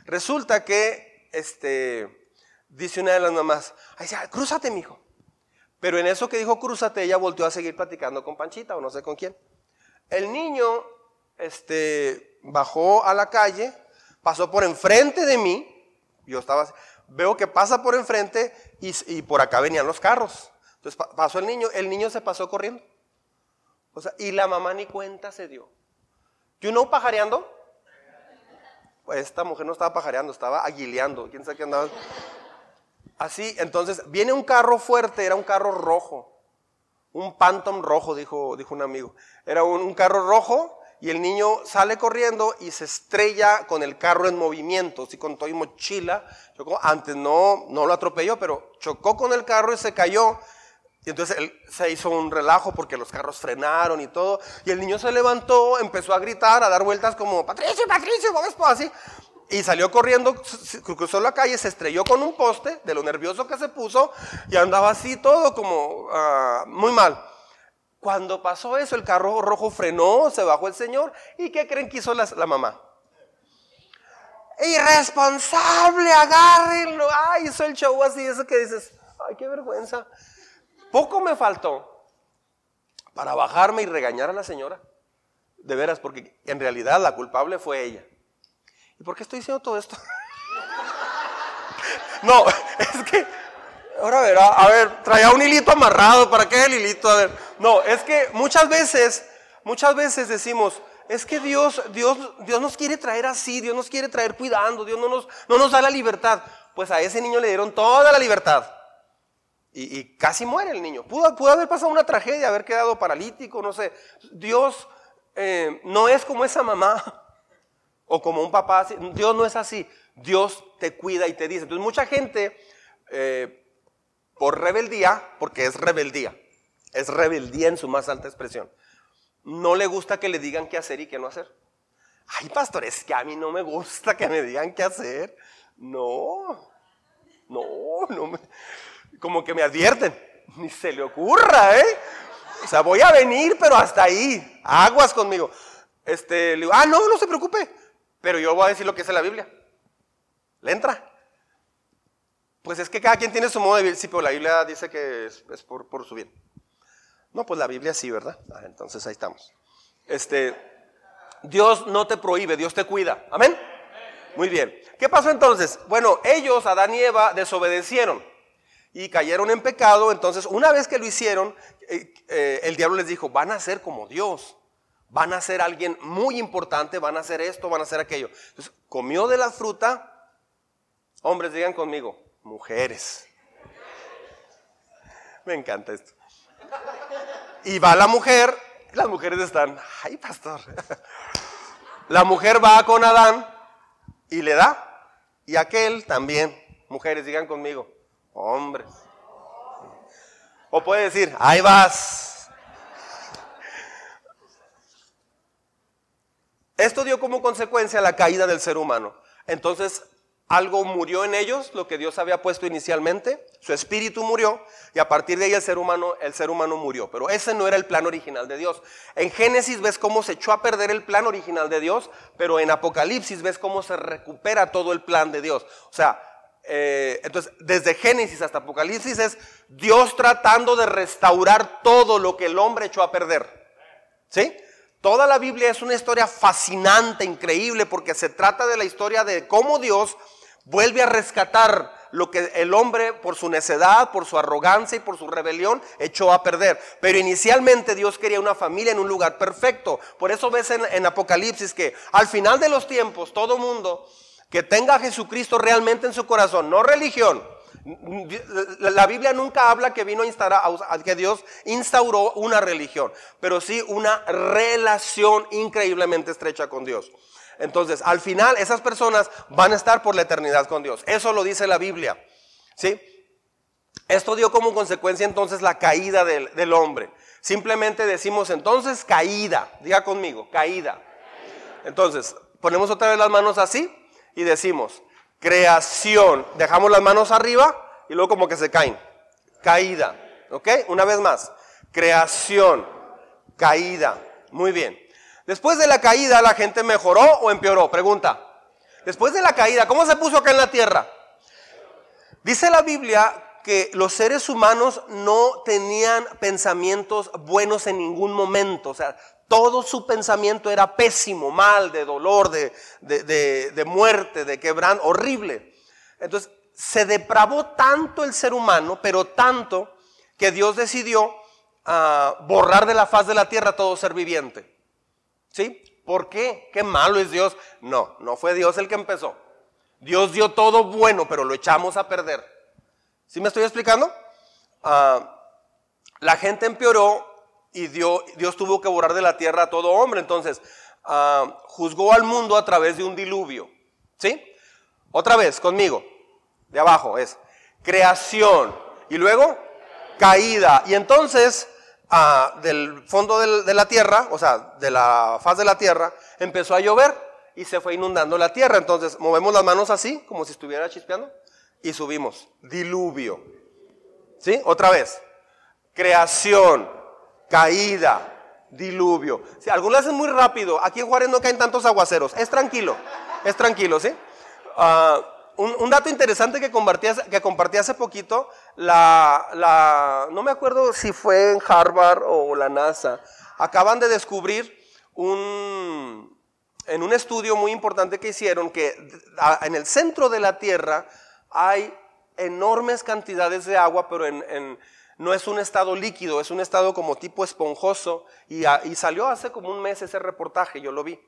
Resulta que, este, dice una de las mamás, ay, crúzate, mijo. Pero en eso que dijo cruzate, ella volteó a seguir platicando con Panchita o no sé con quién. El niño este, bajó a la calle, pasó por enfrente de mí, yo estaba, veo que pasa por enfrente y, por acá venían los carros. Entonces pasó el niño, el niño se pasó corriendo. O sea, y la mamá ni cuenta se dio. ¿You know pajareando? Pues esta mujer no estaba pajareando, estaba aguileando. ¿Quién sabe qué andaba? Así, entonces, viene un carro fuerte, era un carro rojo. Un Phantom rojo, dijo, dijo un amigo. Era un, carro rojo y el niño sale corriendo y se estrella con el carro en movimiento, así con todo y mochila. Antes no, no lo atropelló, pero chocó con el carro y se cayó. Y entonces se hizo un relajo porque los carros frenaron y todo. Y el niño se levantó, empezó a gritar, a dar vueltas como, Patricio, Patricio, vamos así. Y salió corriendo, cruzó la calle, se estrelló con un poste de lo nervioso que se puso y andaba así todo como ah, muy mal. Cuando pasó eso, el carro rojo frenó, se bajó el señor y ¿qué creen que hizo la, mamá? Irresponsable, agárrenlo. Ay, hizo el show así, eso que dices, ay, qué vergüenza. Poco me faltó para bajarme y regañar a la señora. De veras, porque en realidad la culpable fue ella. ¿Y por qué estoy diciendo todo esto? no, es que, ahora verá, a ver, traía un hilito amarrado, ¿para qué el hilito? A ver, no, es que muchas veces, muchas veces decimos, es que Dios, Dios, Dios nos quiere traer así, Dios nos quiere traer cuidando, Dios no nos, no nos da la libertad. Pues a ese niño le dieron toda la libertad. Y, casi muere el niño. Pudo, pudo, haber pasado una tragedia, haber quedado paralítico, no sé. Dios eh, no es como esa mamá o como un papá, Dios no es así. Dios te cuida y te dice. Entonces mucha gente, eh, por rebeldía, porque es rebeldía, es rebeldía en su más alta expresión, no le gusta que le digan qué hacer y qué no hacer. Ay, pastor, es que a mí no me gusta que me digan qué hacer. No, no, no me, como que me advierten, ni se le ocurra, ¿eh? O sea, voy a venir, pero hasta ahí, aguas conmigo. Este, le digo, ah, no, no se preocupe, pero yo voy a decir lo que es la Biblia. ¿Le entra? Pues es que cada quien tiene su modo de vivir. Sí, pero la Biblia dice que es, por, su bien. No, pues la Biblia sí, ¿verdad? Ah, entonces ahí estamos. Este, Dios no te prohíbe, Dios te cuida. Amén. Muy bien. ¿Qué pasó entonces? Bueno, ellos, Adán y Eva, desobedecieron y cayeron en pecado. Entonces, una vez que lo hicieron, eh, eh, el diablo les dijo, van a ser como Dios van a ser alguien muy importante, van a hacer esto, van a hacer aquello. Entonces, comió de la fruta, hombres, digan conmigo, mujeres. Me encanta esto. Y va la mujer, las mujeres están, ay pastor. La mujer va con Adán y le da, y aquel también, mujeres, digan conmigo, hombres. O puede decir, ahí vas, Esto dio como consecuencia la caída del ser humano. Entonces, algo murió en ellos, lo que Dios había puesto inicialmente, su espíritu murió y a partir de ahí el ser humano, el ser humano murió. Pero ese no era el plan original de Dios. En Génesis ves cómo se echó a perder el plan original de Dios, pero en Apocalipsis ves cómo se recupera todo el plan de Dios. O sea, eh, entonces desde Génesis hasta Apocalipsis es Dios tratando de restaurar todo lo que el hombre echó a perder. ¿Sí? Toda la Biblia es una historia fascinante, increíble, porque se trata de la historia de cómo Dios vuelve a rescatar lo que el hombre por su necedad, por su arrogancia y por su rebelión echó a perder. Pero inicialmente Dios quería una familia en un lugar perfecto. Por eso ves en, Apocalipsis que al final de los tiempos todo mundo que tenga a Jesucristo realmente en su corazón, no religión, la Biblia nunca habla que vino a instaurar, que Dios instauró una religión, pero sí una relación increíblemente estrecha con Dios. Entonces, al final, esas personas van a estar por la eternidad con Dios. Eso lo dice la Biblia. ¿Sí? Esto dio como consecuencia entonces la caída del, del hombre. Simplemente decimos entonces caída. Diga conmigo, caída. Entonces, ponemos otra vez las manos así y decimos, creación. Dejamos las manos arriba y luego como que se caen. Caída. ¿Ok? Una vez más. Creación. Caída. Muy bien. Después de la caída, ¿la gente mejoró o empeoró? Pregunta. Después de la caída, ¿cómo se puso acá en la tierra? Dice la Biblia que los seres humanos no tenían pensamientos buenos en ningún momento. O sea, todo su pensamiento era pésimo, mal, de dolor, de, de, muerte, de quebranto, horrible. Entonces, se depravó tanto el ser humano, pero tanto que Dios decidió ah, borrar de la faz de la tierra todo ser viviente. ¿Sí? ¿Por qué? ¿Qué malo es Dios? No, no fue Dios el que empezó. Dios dio todo bueno, pero lo echamos a perder. ¿Sí me estoy explicando? Ah, la gente empeoró y Dios, Dios, tuvo que borrar de la tierra a todo hombre. Entonces, ah, juzgó al mundo a través de un diluvio. ¿Sí? Otra vez, conmigo. De abajo es creación. Y luego, caída. Y entonces, ah, del fondo de la tierra, o sea, de la faz de la tierra, empezó a llover y se fue inundando la tierra. Entonces, movemos las manos así, como si estuviera chispeando, y subimos. Diluvio. ¿Sí? Otra vez. Creación, caída, diluvio. Si algunos hacen muy rápido. Aquí en Juárez no caen tantos aguaceros. Es tranquilo. Es tranquilo, ¿sí? Ah, un, dato interesante que compartí, que compartí hace poquito, la, no me acuerdo si fue en Harvard o la NASA, acaban de descubrir un, en un estudio muy importante que hicieron que en el centro de la Tierra hay enormes cantidades de agua, pero en, no es un estado líquido, es un estado como tipo esponjoso. Y, salió hace como un mes ese reportaje, yo lo vi.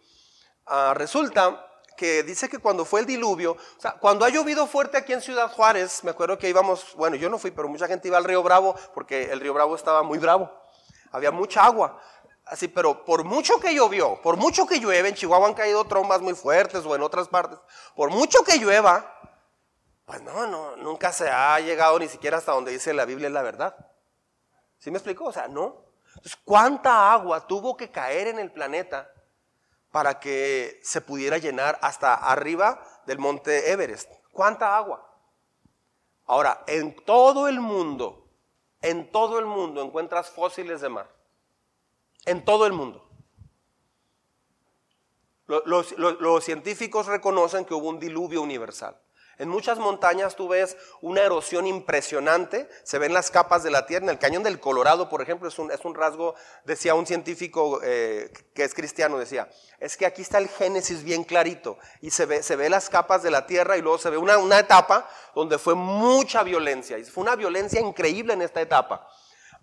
Ah, resulta que dice que cuando fue el diluvio, o sea, cuando ha llovido fuerte aquí en Ciudad Juárez, me acuerdo que íbamos, bueno, yo no fui, pero mucha gente iba al río Bravo porque el río Bravo estaba muy bravo. Había mucha agua. Así, pero por mucho que llovió, por mucho que llueve, en Chihuahua han caído trombas muy fuertes o en otras partes, por mucho que llueva, pues no, no, nunca se ha llegado ni siquiera hasta donde dice la Biblia es la verdad. ¿Sí me explicó? O sea, no. Entonces, ¿cuánta agua tuvo que caer en el planeta para que se pudiera llenar hasta arriba del monte Everest? ¿Cuánta agua? Ahora, en todo el mundo, en todo el mundo encuentras fósiles de mar. En todo el mundo. Los, científicos reconocen que hubo un diluvio universal. En muchas montañas tú ves una erosión impresionante, se ven las capas de la tierra. En el cañón del Colorado, por ejemplo, es un, es un rasgo, decía un científico eh, que es cristiano, decía, es que aquí está el Génesis bien clarito y se ve, se ve las capas de la tierra y luego se ve una, una etapa donde fue mucha violencia y fue una violencia increíble en esta etapa.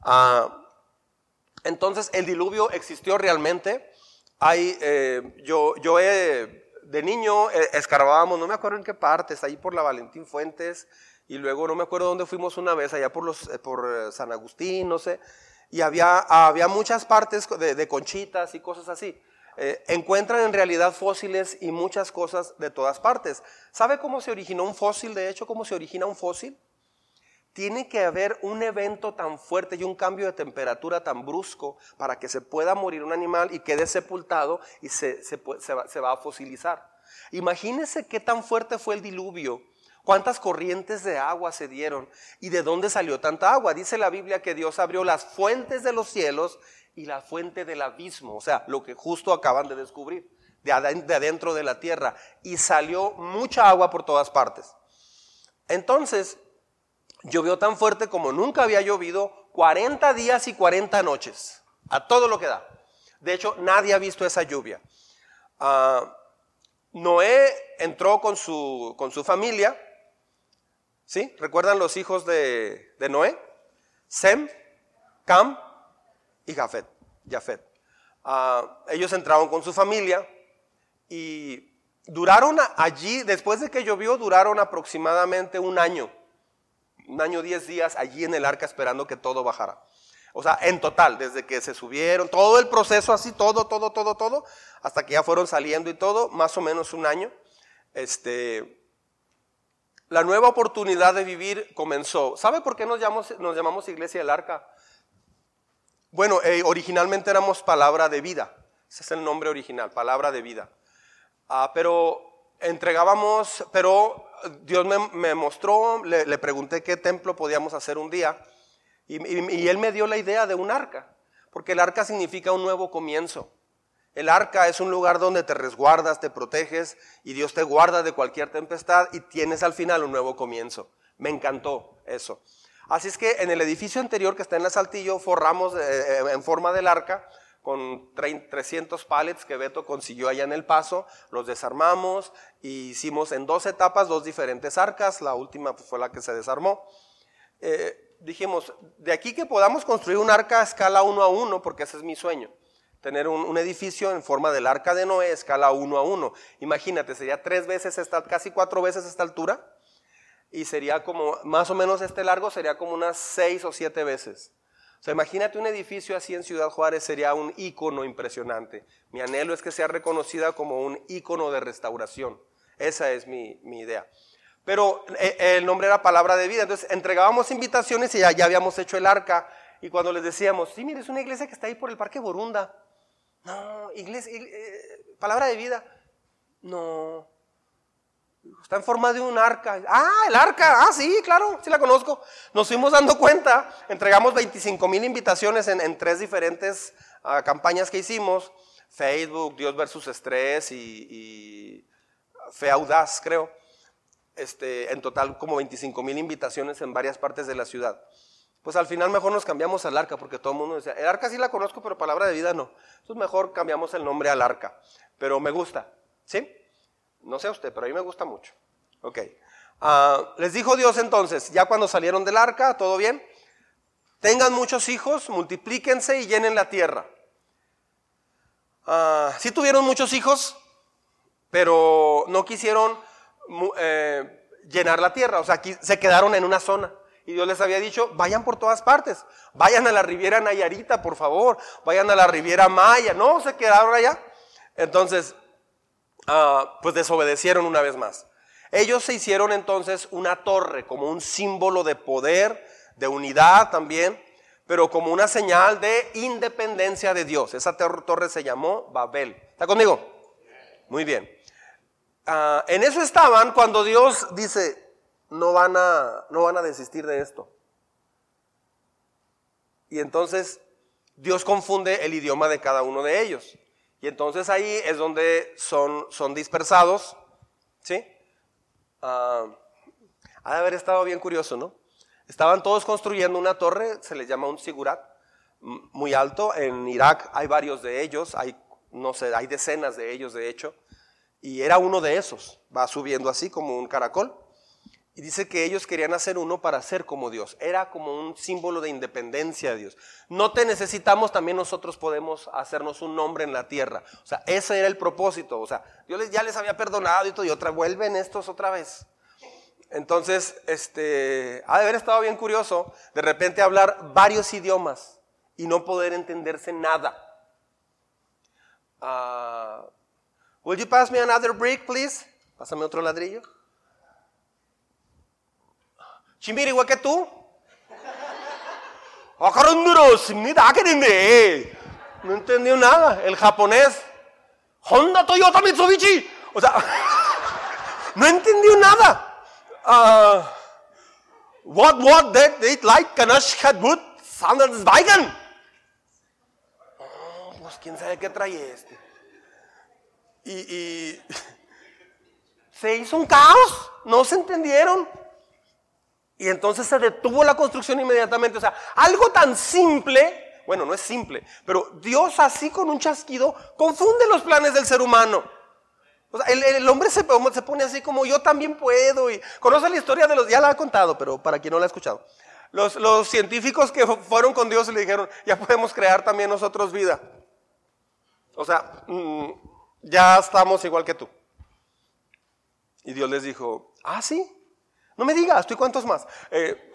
Ah, entonces, el diluvio existió realmente. Hay, eh, yo, yo he, de niño eh, escarbábamos, no me acuerdo en qué partes, ahí por la Valentín Fuentes, y luego no me acuerdo dónde fuimos una vez, allá por, los, eh, por San Agustín, no sé, y había, había muchas partes de, conchitas y cosas así. encuentran en realidad fósiles y muchas cosas de todas partes. ¿Sabe cómo se originó un fósil? De hecho, ¿cómo se origina un fósil? Tiene que haber un evento tan fuerte y un cambio de temperatura tan brusco para que se pueda morir un animal y quede sepultado y se, va, a fosilizar. Imagínense qué tan fuerte fue el diluvio, cuántas corrientes de agua se dieron y de dónde salió tanta agua. Dice la Biblia que Dios abrió las fuentes de los cielos y la fuente del abismo, o sea, lo que justo acaban de descubrir, de adentro de la tierra, y salió mucha agua por todas partes. Entonces, llovió tan fuerte como nunca había llovido 40 días y 40 noches, a todo lo que da. De hecho, nadie ha visto esa lluvia. Ah, Noé entró con su, con su familia, ¿sí? ¿Recuerdan los hijos de, Noé? Sem, Cam y Jafet. Jafet. Ah, ellos entraron con su familia y duraron allí, después de que llovió, duraron aproximadamente un año un año, diez días allí en el arca esperando que todo bajara. O sea, en total, desde que se subieron, todo el proceso así, todo, todo, todo, todo, hasta que ya fueron saliendo y todo, más o menos un año. Este, la nueva oportunidad de vivir comenzó. ¿Sabe por qué nos llamamos, nos llamamos Iglesia del Arca? Bueno, eh, originalmente éramos Palabra de Vida. Ese es el nombre original, Palabra de Vida. Ah, pero entregábamos, pero Dios me, mostró, le, pregunté qué templo podíamos hacer un día y, Él me dio la idea de un arca, porque el arca significa un nuevo comienzo. El arca es un lugar donde te resguardas, te proteges y Dios te guarda de cualquier tempestad y tienes al final un nuevo comienzo. Me encantó eso. Así es que en el edificio anterior que está en la Saltillo forramos eh, eh, en forma del arca con 300 pallets que Beto consiguió allá en El Paso, los desarmamos y hicimos en dos etapas dos diferentes arcas, la última fue la que se desarmó. Eh, dijimos, de aquí que podamos construir un arca a escala 1 a 1, porque ese es mi sueño, tener un, edificio en forma del arca de Noé, escala 1 a 1. Imagínate, sería tres veces, esta, casi cuatro veces esta altura, y sería como, más o menos este largo sería como unas seis o siete veces. O sea, imagínate un edificio así en Ciudad Juárez, sería un ícono impresionante. Mi anhelo es que sea reconocida como un ícono de restauración. Esa es mi, idea. Pero eh, el nombre era palabra de vida. Entonces entregábamos invitaciones y ya, ya habíamos hecho el arca. Y cuando les decíamos, sí, mire, es una iglesia que está ahí por el Parque Borunda. No, iglesia, eh, palabra de vida. No, Está en forma de un arca. Ah, el arca. Ah, sí, claro, sí la conozco. Nos fuimos dando cuenta. Entregamos 25 mil invitaciones en, tres diferentes ah, campañas que hicimos. Facebook, Dios versus Estrés y, Fe Audaz, creo. Este, en total como 25 mil invitaciones en varias partes de la ciudad. Pues al final mejor nos cambiamos al arca, porque todo el mundo decía, el arca sí la conozco, pero palabra de vida no. Entonces mejor cambiamos el nombre al arca. Pero me gusta, ¿sí? No sé usted, pero a mí me gusta mucho. Ok. Ah, les dijo Dios entonces, ya cuando salieron del arca, ¿todo bien? Tengan muchos hijos, multiplíquense y llenen la tierra. Uh, sí tuvieron muchos hijos, pero no quisieron eh, llenar la tierra. O sea, aquí se quedaron en una zona. Y Dios les había dicho, vayan por todas partes. Vayan a la Riviera Nayarita, por favor. Vayan a la Riviera Maya. No, se quedaron allá. Entonces, Ah, pues desobedecieron una vez más. Ellos se hicieron entonces una torre como un símbolo de poder, de unidad también, pero como una señal de independencia de Dios. Esa torre se llamó Babel. ¿Está conmigo? Muy bien. Ah, en eso estaban cuando Dios dice, no van, a, no van a desistir de esto. Y entonces Dios confunde el idioma de cada uno de ellos. Y entonces ahí es donde son, son dispersados, ¿sí? Ah, ha de haber estado bien curioso, ¿no? Estaban todos construyendo una torre, se les llama un sigurat, muy alto. En Irak hay varios de ellos, hay, no sé, hay decenas de ellos de hecho. Y era uno de esos, va subiendo así como un caracol. Y dice que ellos querían hacer uno para ser como Dios. Era como un símbolo de independencia de Dios. No te necesitamos, también nosotros podemos hacernos un nombre en la tierra. O sea, ese era el propósito. O sea, Dios ya les había perdonado y todo, y otra, vuelven estos otra vez. Entonces, este, ha de haber estado bien curioso de repente hablar varios idiomas y no poder entenderse nada. Uh, will you pass me another brick, please? Pásame otro ladrillo. Chimbiri igual que tú. No entendió nada. El japonés. Honda, Toyota, Mitsubishi. O sea, no entendió nada. Uh, what, what, that, they like, Kanash had wood, Sanders Weigen. Oh, pues quién sabe qué trae este. Y, y se hizo un caos. No se entendieron. Y entonces se detuvo la construcción inmediatamente. O sea, algo tan simple, bueno, no es simple, pero Dios así con un chasquido confunde los planes del ser humano. O sea, el, hombre se, se, pone así como yo también puedo. Y conoce la historia de los, ya la ha contado, pero para quien no la ha escuchado. Los, los científicos que fueron con Dios le dijeron, ya podemos crear también nosotros vida. O sea, mm, ya estamos igual que tú. Y Dios les dijo, ah, sí, no me digas, ¿tú y cuántos más? Eh,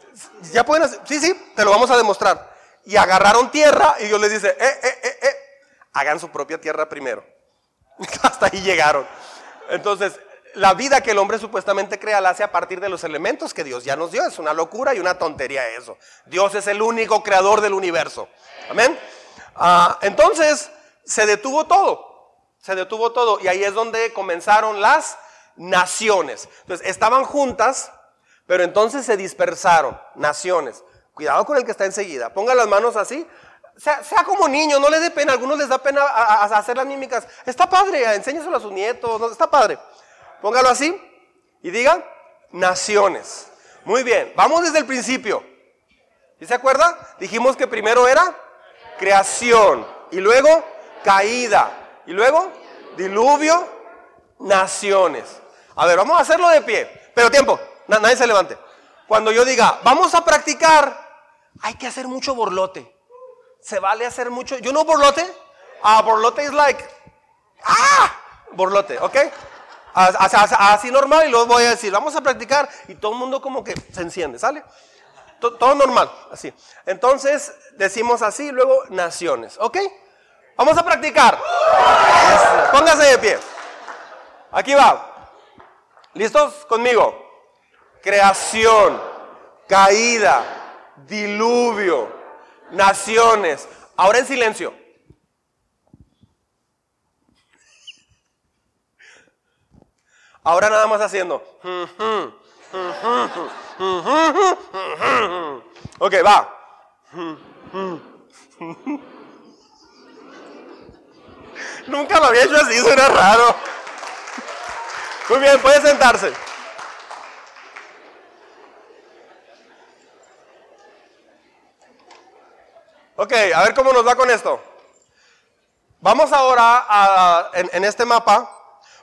ya pueden hacer, sí, sí, te lo vamos a demostrar. Y agarraron tierra y Dios les dice, eh, eh, eh, eh, hagan su propia tierra primero. Hasta ahí llegaron. Entonces, la vida que el hombre supuestamente crea la hace a partir de los elementos que Dios ya nos dio. Es una locura y una tontería eso. Dios es el único creador del universo. Amén. Ah, entonces, se detuvo todo. Se detuvo todo. Y ahí es donde comenzaron las naciones. Entonces, estaban juntas pero entonces se dispersaron naciones. Cuidado con el que está enseguida. Ponga las manos así. Sea, como niño, no le dé pena. A algunos les da pena hacer las mímicas. Está padre, enséñaselo a sus nietos. Está padre. Póngalo así y diga naciones. Muy bien, vamos desde el principio. ¿Sí se acuerda? Dijimos que primero era creación y luego caída y luego diluvio, naciones. A ver, vamos a hacerlo de pie. Pero tiempo, nadie se levante. Cuando yo diga, vamos a practicar, hay que hacer mucho borlote. Se vale hacer mucho. ¿Yo no borlote? Ah, borlote es like, ah, borlote, ¿ok? Así normal y luego voy a decir, vamos a practicar y todo el mundo como que se enciende, ¿sale? Todo normal, así. Entonces decimos así, luego naciones, ¿ok? Vamos a practicar. Póngase de pie. Aquí va. ¿Listos conmigo? Creación, caída, diluvio, naciones. Ahora en silencio. Ahora nada más haciendo. Ok, va. Nunca lo había hecho así, suena raro. Muy bien, puede sentarse. Ok, a ver cómo nos va con esto. Vamos ahora a, en, este mapa,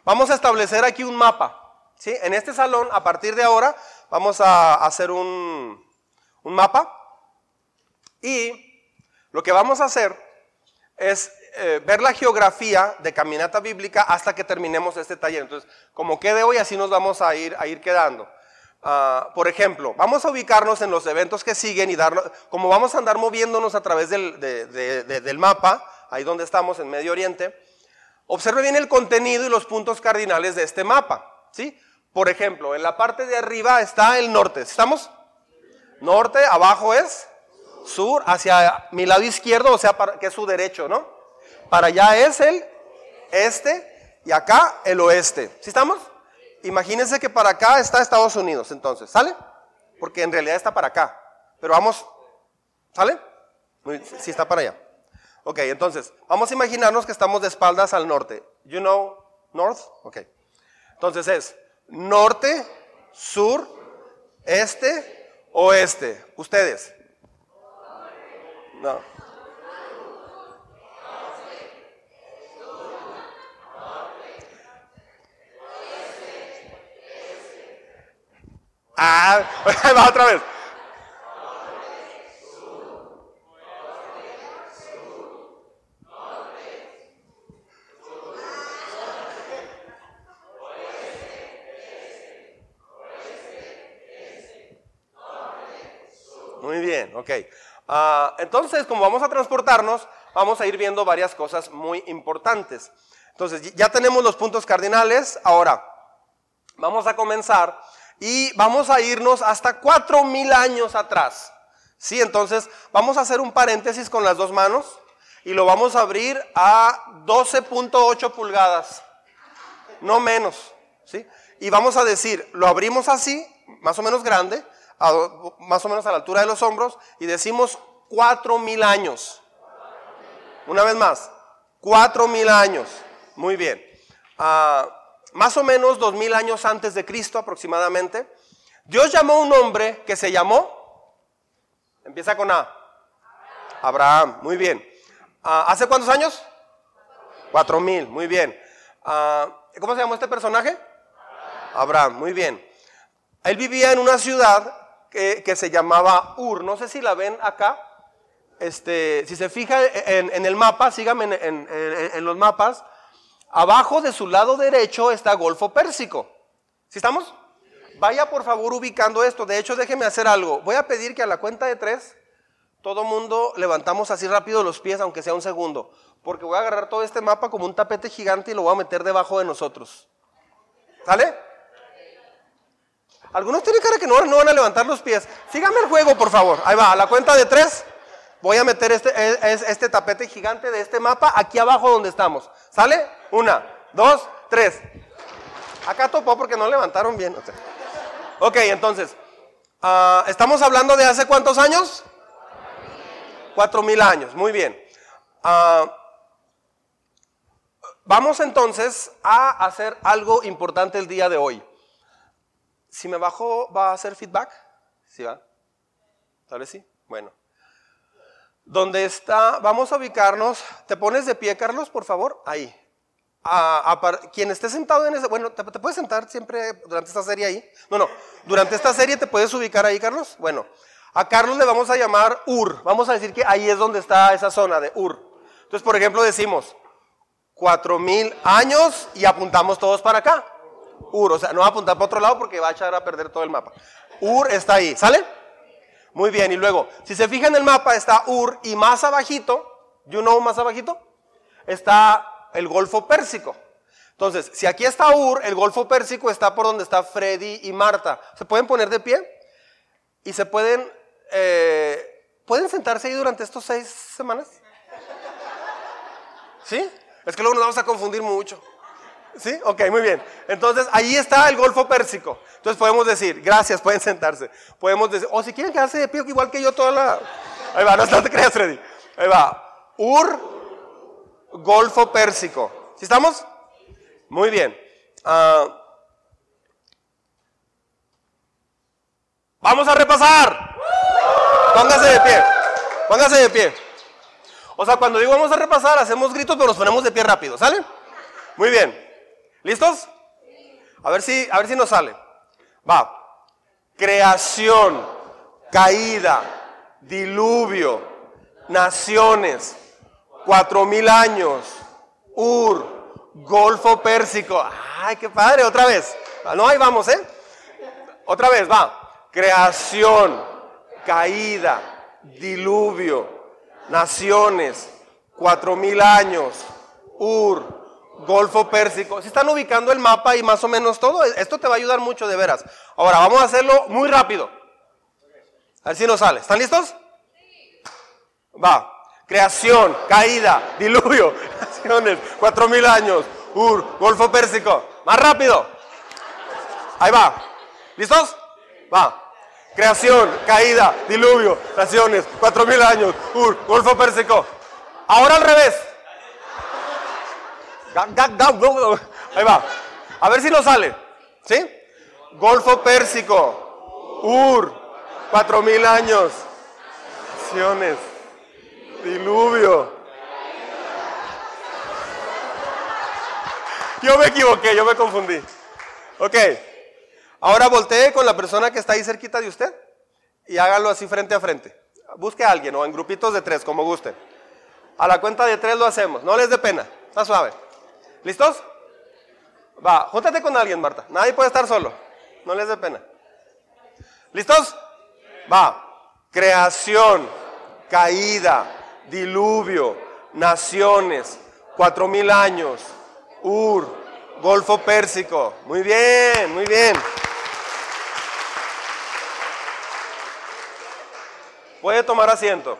vamos a establecer aquí un mapa. ¿sí? En este salón, a partir de ahora, vamos a hacer un, mapa. Y lo que vamos a hacer es eh, ver la geografía de caminata bíblica hasta que terminemos este taller. Entonces, como quede hoy, así nos vamos a ir, a ir quedando. Ah, por ejemplo, vamos a ubicarnos en los eventos que siguen y darlo, como vamos a andar moviéndonos a través del, del mapa, ahí donde estamos en Medio Oriente, observe bien el contenido y los puntos cardinales de este mapa. ¿sí? Por ejemplo, en la parte de arriba está el norte. ¿Estamos? Norte, abajo es sur, hacia mi lado izquierdo, o sea, para, que es su derecho, ¿no? Para allá es el este y acá el oeste. ¿Sí estamos? Imagínense que para acá está Estados Unidos, entonces, ¿sale? Porque en realidad está para acá. Pero vamos, ¿sale? Sí está para allá. Ok, entonces, vamos a imaginarnos que estamos de espaldas al norte. You know north? Ok. Entonces es norte, sur, este, oeste. Ustedes. No. Ah, va otra vez. Muy bien, ok. Ah, entonces, como vamos a transportarnos, vamos a ir viendo varias cosas muy importantes. Entonces, ya tenemos los puntos cardinales. Ahora, vamos a comenzar y vamos a irnos hasta cuatro mil años atrás. ¿Sí? Entonces, vamos a hacer un paréntesis con las dos manos y lo vamos a abrir a 12.8 pulgadas, no menos. ¿Sí? Y vamos a decir, lo abrimos así, más o menos grande, más o menos a la altura de los hombros, y decimos cuatro mil años. Una vez más, cuatro mil años. Muy bien. Ah, más o menos dos mil años antes de Cristo aproximadamente, Dios llamó a un hombre que se llamó, empieza con A, Abraham, muy bien. Ah, ¿Hace cuántos años? Cuatro mil, muy bien. Ah, ¿Cómo se llamó este personaje? Abraham, muy bien. Él vivía en una ciudad que, se llamaba Ur, no sé si la ven acá. Este, si se fija en, el mapa, síganme en los mapas, Abajo de su lado derecho está Golfo Pérsico. ¿Sí estamos? Vaya por favor ubicando esto. De hecho, déjeme hacer algo. Voy a pedir que a la cuenta de tres, todo mundo levantamos así rápido los pies, aunque sea un segundo. Porque voy a agarrar todo este mapa como un tapete gigante y lo voy a meter debajo de nosotros. ¿Sale? Algunos tienen cara que no, no van a levantar los pies. Síganme el juego, por favor. Ahí va, a la cuenta de tres voy a meter este, este tapete gigante de este mapa aquí abajo donde estamos. ¿Sale? Una, dos, tres. Acá topó porque no levantaron bien. Ok, entonces, ah, estamos hablando de hace cuántos años? Cuatro mil años, muy bien. Ah, vamos entonces a hacer algo importante el día de hoy. Si me bajo, ¿va a hacer feedback? ¿Sí va? Tal vez sí. Bueno. ¿Dónde está? Vamos a ubicarnos. ¿Te pones de pie, Carlos, por favor? Ahí. A, quien esté sentado en ese, bueno, ¿te, ¿te, puedes sentar siempre durante esta serie ahí? No, no, durante esta serie te puedes ubicar ahí, Carlos. Bueno, a Carlos le vamos a llamar Ur. Vamos a decir que ahí es donde está esa zona de Ur. Entonces, por ejemplo, decimos cuatro mil años y apuntamos todos para acá. Ur, o sea, no va a apuntar para otro lado porque va a echar a perder todo el mapa. Ur está ahí, ¿sale? Muy bien, y luego, si se fija en el mapa, está Ur y más abajito, you know más abajito, está el Golfo Pérsico. Entonces, si aquí está Ur, el Golfo Pérsico está por donde está Freddy y Marta. ¿Se pueden poner de pie? Y se pueden, eh, ¿pueden sentarse ahí durante estos seis semanas? ¿Sí? Es que luego nos vamos a confundir mucho. ¿Sí? Ok, muy bien. Entonces, ahí está el Golfo Pérsico. Entonces podemos decir, gracias, pueden sentarse. Podemos decir, o si quieren quedarse de pie, igual que yo toda la... Ahí va, no, te creas, Freddy. Ahí va. Ur, Golfo Pérsico. ¿Sí estamos? Muy bien. Ah, vamos a repasar. Póngase de pie. Póngase de pie. O sea, cuando digo vamos a repasar, hacemos gritos, pero nos ponemos de pie rápido, ¿sale? Muy bien. ¿Listos? A ver si, a ver si nos sale. Va. Creación, caída, diluvio, naciones, cuatro mil años, Ur, Golfo Pérsico. Ay, qué padre, otra vez. No, ahí vamos, ¿eh? Otra vez, va. Creación, caída, diluvio, naciones, cuatro mil años, Ur, Golfo Pérsico. Si están ubicando el mapa y más o menos todo, esto te va a ayudar mucho de veras. Ahora, vamos a hacerlo muy rápido. A ver si nos sale. ¿Están listos? Va. Creación, caída, diluvio, naciones, cuatro mil años, Ur, Golfo Pérsico. Más rápido. Ahí va. ¿Listos? Va. Creación, caída, diluvio, naciones, cuatro mil años, Ur, Golfo Pérsico. Ahora al revés. Ahí va. A ver si nos sale. ¿Sí? Golfo Pérsico. Ur. Cuatro mil años. Naciones. Diluvio. Yo me equivoqué, yo me confundí. Ok. Ahora voltee con la persona que está ahí cerquita de usted y hágalo así frente a frente. Busque a alguien o en grupitos de tres, como guste. A la cuenta de tres lo hacemos. No les dé pena. Está suave. ¿Listos? Va, júntate con alguien, Marta. Nadie puede estar solo. No les dé pena. ¿Listos? Va. Creación, caída, diluvio, naciones, cuatro mil años, Ur, Golfo Pérsico. Muy bien, muy bien. Puede tomar asiento.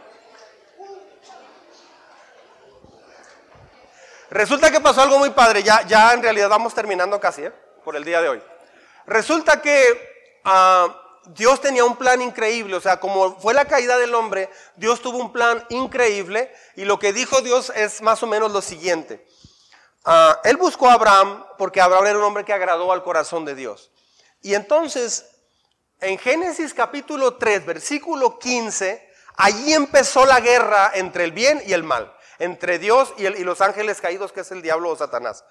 Resulta que pasó algo muy padre, ya, ya en realidad vamos terminando casi, ¿eh? por el día de hoy. Resulta que ah, Dios tenía un plan increíble, o sea, como fue la caída del hombre, Dios tuvo un plan increíble y lo que dijo Dios es más o menos lo siguiente. Ah, él buscó a Abraham porque Abraham era un hombre que agradó al corazón de Dios. Y entonces, en Génesis capítulo 3, versículo 15, allí empezó la guerra entre el bien y el mal entre Dios y, los ángeles caídos, que es el diablo o Satanás.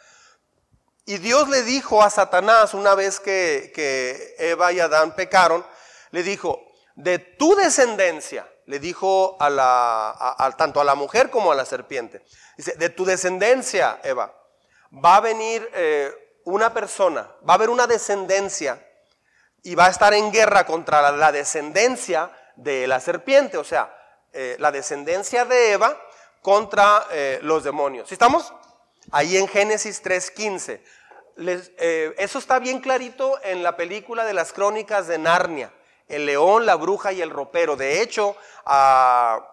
Y Dios le dijo a Satanás una vez que, Eva y Adán pecaron, le dijo, de tu descendencia, le dijo tanto a la mujer como a la serpiente, dice, de tu descendencia, Eva, va a venir eh, una persona, va a haber una descendencia y va a estar en guerra contra la, descendencia de la serpiente, o sea, eh, la descendencia de Eva contra eh, los demonios. ¿Sí estamos? Ahí en Génesis 3.15. Eh, eso está bien clarito en la película de las crónicas de Narnia. El león, la bruja y el ropero. De hecho, a,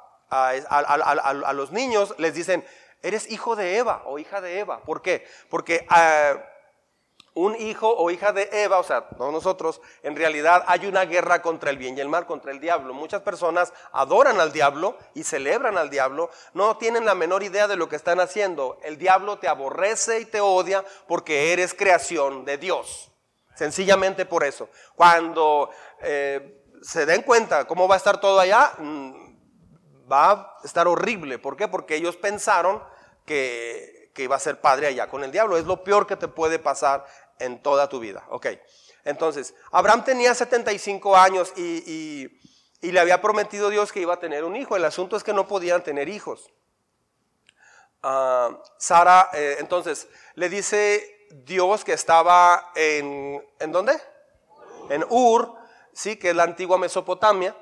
los niños les dicen, eres hijo de Eva o hija de Eva. ¿Por qué? Porque ah, un hijo o hija de Eva, o sea, no nosotros, en realidad hay una guerra contra el bien y el mal, contra el diablo. Muchas personas adoran al diablo y celebran al diablo, no tienen la menor idea de lo que están haciendo. El diablo te aborrece y te odia porque eres creación de Dios. Sencillamente por eso. Cuando eh, se den cuenta cómo va a estar todo allá, mm, va a estar horrible. ¿Por qué? Porque ellos pensaron que, que iba a ser padre allá con el diablo. Es lo peor que te puede pasar en toda tu vida. Ok. Entonces, Abraham tenía 75 años y, le había prometido Dios que iba a tener un hijo. El asunto es que no podían tener hijos. Ah, Sara, eh, entonces, le dice Dios que estaba en, ¿en dónde? En Ur, sí, que es la antigua Mesopotamia.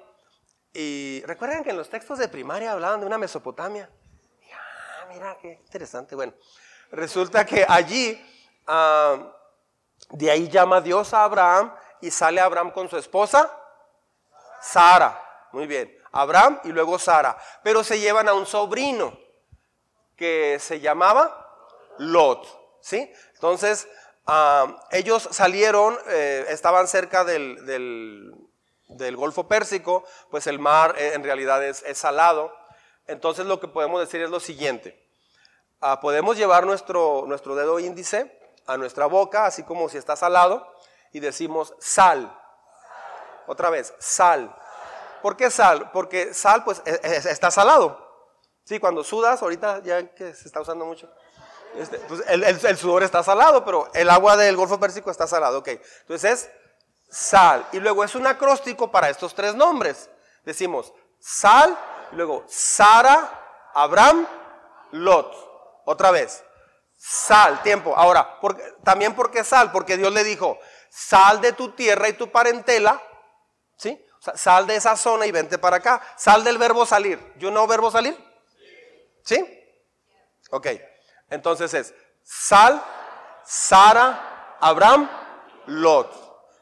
Y recuerden que en los textos de primaria hablaban de una Mesopotamia. Mira, qué interesante. Bueno, resulta que allí ah, de ahí llama Dios a Abraham y sale Abraham con su esposa, Sara. Muy bien, Abraham y luego Sara. Pero se llevan a un sobrino que se llamaba Lot. ¿Sí? Entonces, ah, ellos salieron, eh, estaban cerca del, del, Golfo Pérsico, pues el mar eh, en realidad es, salado. Entonces lo que podemos decir es lo siguiente. Ah, podemos llevar nuestro, nuestro dedo índice a nuestra boca, así como si está salado, y decimos sal. Otra vez, sal. ¿Por qué sal? Porque sal, pues, e, e, está salado. Sí, cuando sudas, ahorita ya que se está usando mucho, este, pues, el, sudor está salado, pero el agua del Golfo Pérsico está salado, ok. Entonces es sal. Y luego es un acróstico para estos tres nombres. Decimos sal, luego Sara, Abraham, Lot. Otra vez, Sal, tiempo. Ahora, también porque sal, porque Dios le dijo, sal de tu tierra y tu parentela, ¿sí? sal de esa zona y vente para acá. Sal del verbo salir. ¿Yo no verbo salir? ¿Sí? Ok. Entonces es sal, Sara, Abraham, Lot.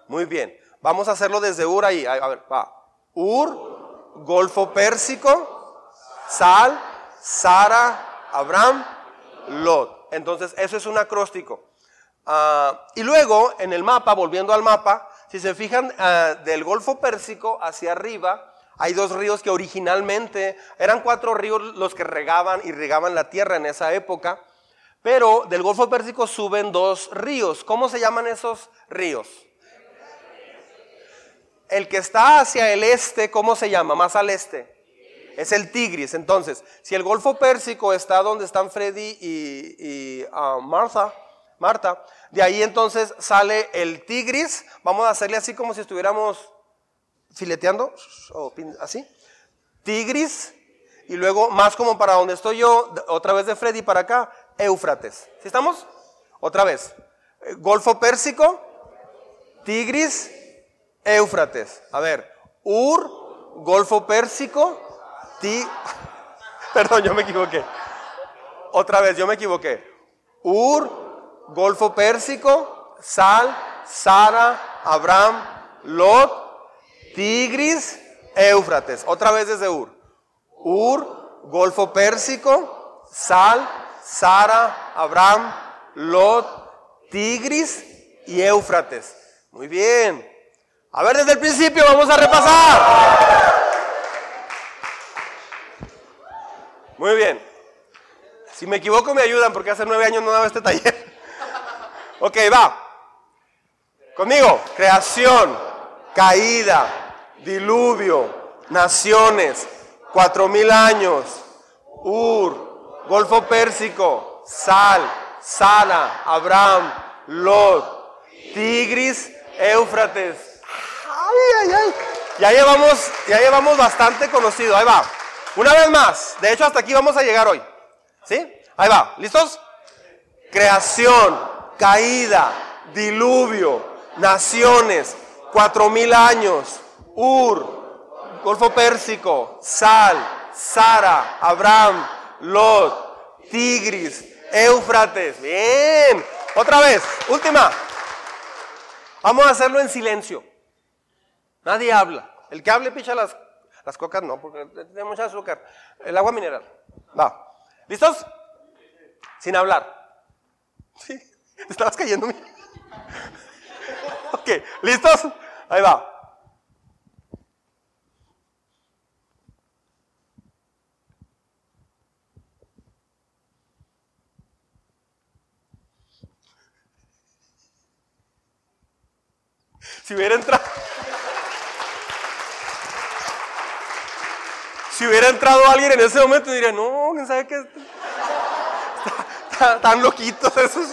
Muy bien. Vamos a hacerlo desde Ur ahí. A ver, va. Ur, Golfo Pérsico, Sal, Sara, Abraham, Lot. Entonces, eso es un acróstico. Ah, y luego, en el mapa, volviendo al mapa, si se fijan ah, del Golfo Pérsico hacia arriba, hay dos ríos que originalmente eran cuatro ríos los que regaban y regaban la tierra en esa época, pero del Golfo Pérsico suben dos ríos. ¿Cómo se llaman esos ríos? El que está hacia el este, ¿cómo se llama? Más al este es el Tigris. Entonces, si el Golfo Pérsico está donde están Freddy y, ah, Martha, Marta, de ahí entonces sale el Tigris. Vamos a hacerle así como si estuviéramos fileteando, así. Tigris, y luego más como para donde estoy yo, otra vez de Freddy para acá, Éufrates. ¿Sí estamos? Otra vez. Eh, Golfo Pérsico, Tigris, Éufrates. A ver, Ur, Golfo Pérsico, Ti, perdón, yo me equivoqué. Otra vez, yo me equivoqué. Ur, Golfo Pérsico, Sal, Sara, Abraham, Lot, Tigris, Éufrates. Otra vez desde Ur. Ur, Golfo Pérsico, Sal, Sara, Abraham, Lot, Tigris y Éufrates. Muy bien. A ver, desde el principio vamos a repasar. Muy bien. Si me equivoco me ayudan porque hace nueve años no daba este taller. ok, va. Conmigo. Creación, caída, diluvio, naciones, cuatro mil años, Ur, Golfo Pérsico, Sal, Sala, Abraham, Lot, Tigris, Éufrates. Ay, ay. Ya llevamos, ya llevamos bastante conocido. Ahí va. Una vez más, de hecho hasta aquí vamos a llegar hoy. ¿Sí? Ahí va, ¿listos? Creación, caída, diluvio, naciones, cuatro mil años, Ur, Golfo Pérsico, Sal, Sara, Abraham, Lot, Tigris, Éufrates. Bien. Otra vez, última. Vamos a hacerlo en silencio. Nadie habla. El que hable picha las las cocas no, porque tiene mucha azúcar. El agua mineral. Va. ¿Listos? Sin hablar. Sí. ¿Te estabas cayendo? ok. ¿Listos? Ahí va. Si hubiera entrado... Si hubiera entrado alguien en ese momento, diría, no, ¿quién sabe qué? Están loquitos esos.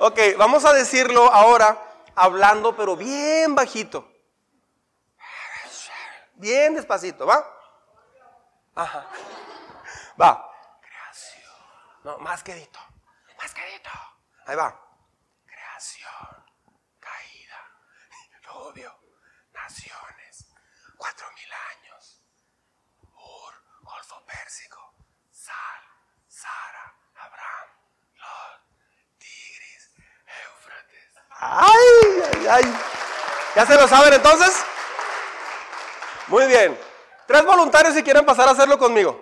Ok, vamos a decirlo ahora hablando, pero bien bajito. Bien despacito, ¿va? Ajá. Va. No, más quedito. Más quedito. Ahí va. Creación. Caída. Diluvio. Naciones. Cuatro mil años. Ur. Golfo Pérsico. Sal. Sara. Abraham. Lot. Tigris. Éufrates. ¡Ay! ¡Ay! ¡Ay! ¿Ya se lo saben entonces? Muy bien. Tres voluntarios si quieren pasar a hacerlo conmigo.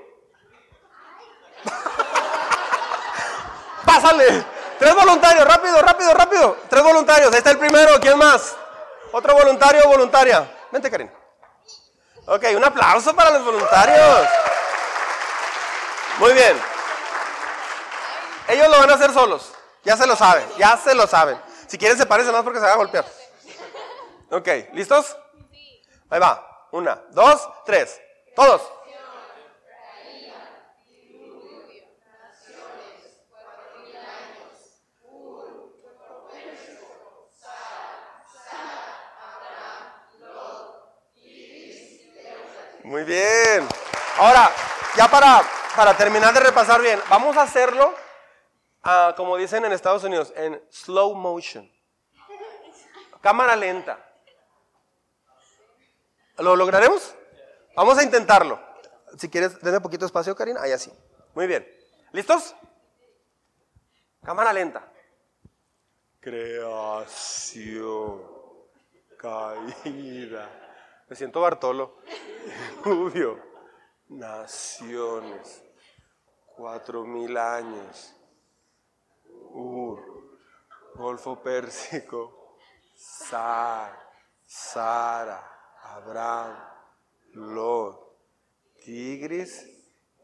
Pásale. Tres voluntarios, rápido, rápido, rápido. Tres voluntarios. Ahí está el primero. ¿Quién más? Otro voluntario o voluntaria. Vente, Karin. Ok, un aplauso para los voluntarios. Muy bien. Ellos lo van a hacer solos. Ya se lo saben, ya se lo saben. Si quieren, se parecen más porque se van a golpear. Ok, ¿listos? Ahí va. Una, dos, tres. Todos. Muy bien. Ahora, ya para, para terminar de repasar bien, vamos a hacerlo, ah, como dicen en Estados Unidos, en slow motion. Cámara lenta. ¿Lo lograremos? Vamos a intentarlo. Si quieres, denme poquito espacio, Karina. Ahí así. Muy bien. ¿Listos? Cámara lenta. Creación. Caída. Me siento Bartolo. Rubio. Naciones. Cuatro mil años. Ur. Golfo Pérsico. Sar. Sara. Abraham, Lot, Tigris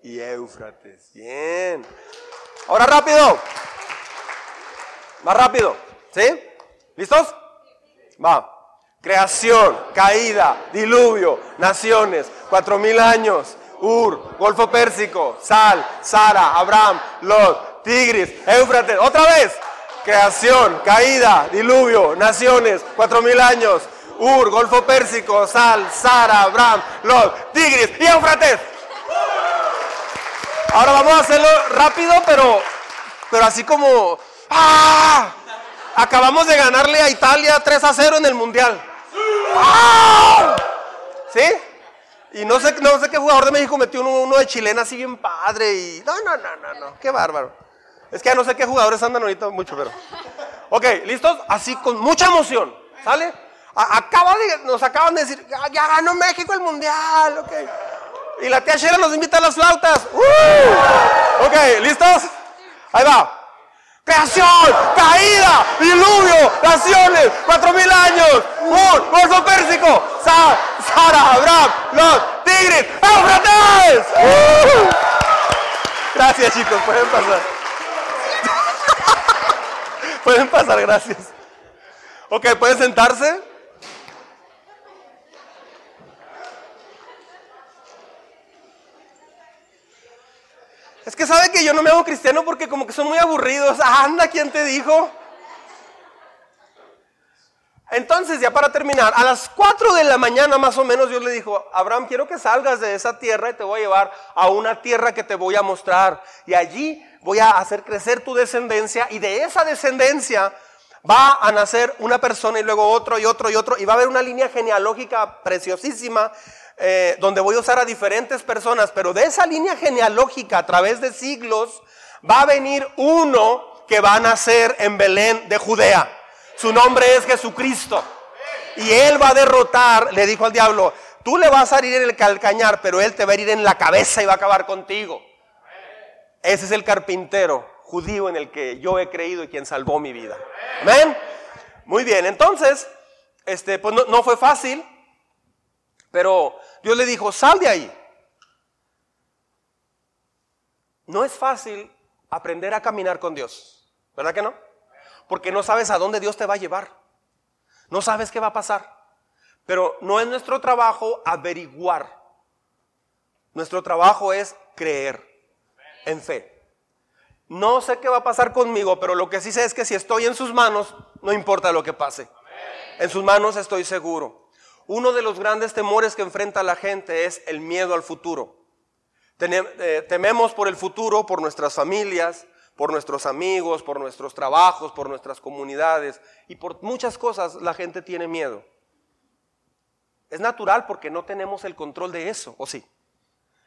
y Éufrates. Bien. Ahora rápido. Más rápido. ¿Sí? ¿Listos? Va. Creación, caída, diluvio, naciones, cuatro mil años, Ur, Golfo Pérsico, Sal, Sara, Abraham, Lot, Tigris, Éufrates. Otra vez. Creación, caída, diluvio, naciones, cuatro mil años, Ur, Golfo Pérsico, Sal, Sara, Abraham, Lot, Tigris y Eufrates. Ahora vamos a hacerlo rápido, pero, pero así como... ¡Ah! Acabamos de ganarle a Italia 3 a 0 en el Mundial. ¡Ah! ¿Sí? Y no sé, no sé qué jugador de México metió uno, de chilena así bien padre. Y... No, no, no, no, no. Qué bárbaro. Es que ya no sé qué jugadores andan ahorita mucho, pero... Ok, ¿listos? Así con mucha emoción. ¿Sale? Acaba de, nos acaban de decir, ya, ganó México el mundial, ok. Y la tía Shera nos invita a las flautas. ¡Uh! Ok, ¿listos? Ahí va. Creación, caída, diluvio, naciones, cuatro mil años, un golfo pérsico, Sara, Abraham, los tigres, ¡Éufrates! ¡Uh! Gracias chicos, pueden pasar. pueden pasar, gracias. Ok, pueden sentarse. Es que sabe que yo no me hago cristiano porque como que son muy aburridos. Anda, ¿quién te dijo? Entonces, ya para terminar, a las 4 de la mañana más o menos Dios le dijo, Abraham, quiero que salgas de esa tierra y te voy a llevar a una tierra que te voy a mostrar. Y allí voy a hacer crecer tu descendencia y de esa descendencia va a nacer una persona y luego otro y otro y otro. Y va a haber una línea genealógica preciosísima eh, donde voy a usar a diferentes personas, pero de esa línea genealógica a través de siglos va a venir uno que va a nacer en Belén de Judea. Su nombre es Jesucristo. Y él va a derrotar, le dijo al diablo, tú le vas a herir en el calcañar, pero él te va a herir en la cabeza y va a acabar contigo. Ese es el carpintero judío en el que yo he creído y quien salvó mi vida. Amén. Muy bien, entonces, este, pues no, no fue fácil. Pero Dios le dijo, sal de ahí. No es fácil aprender a caminar con Dios, ¿verdad que no? Porque no sabes a dónde Dios te va a llevar. No sabes qué va a pasar. Pero no es nuestro trabajo averiguar Nuestro trabajo es creer en fe. No sé qué va a pasar conmigo, pero lo que sí sé es que si estoy en sus manos, no importa lo que pase. En sus manos estoy seguro. Uno de los grandes temores que enfrenta la gente es el miedo al futuro. Eh, tememos por el futuro, por nuestras familias, por nuestros amigos, por nuestros trabajos, por nuestras comunidades y por muchas cosas la gente tiene miedo. Es natural porque no tenemos el control de eso, ¿o sí?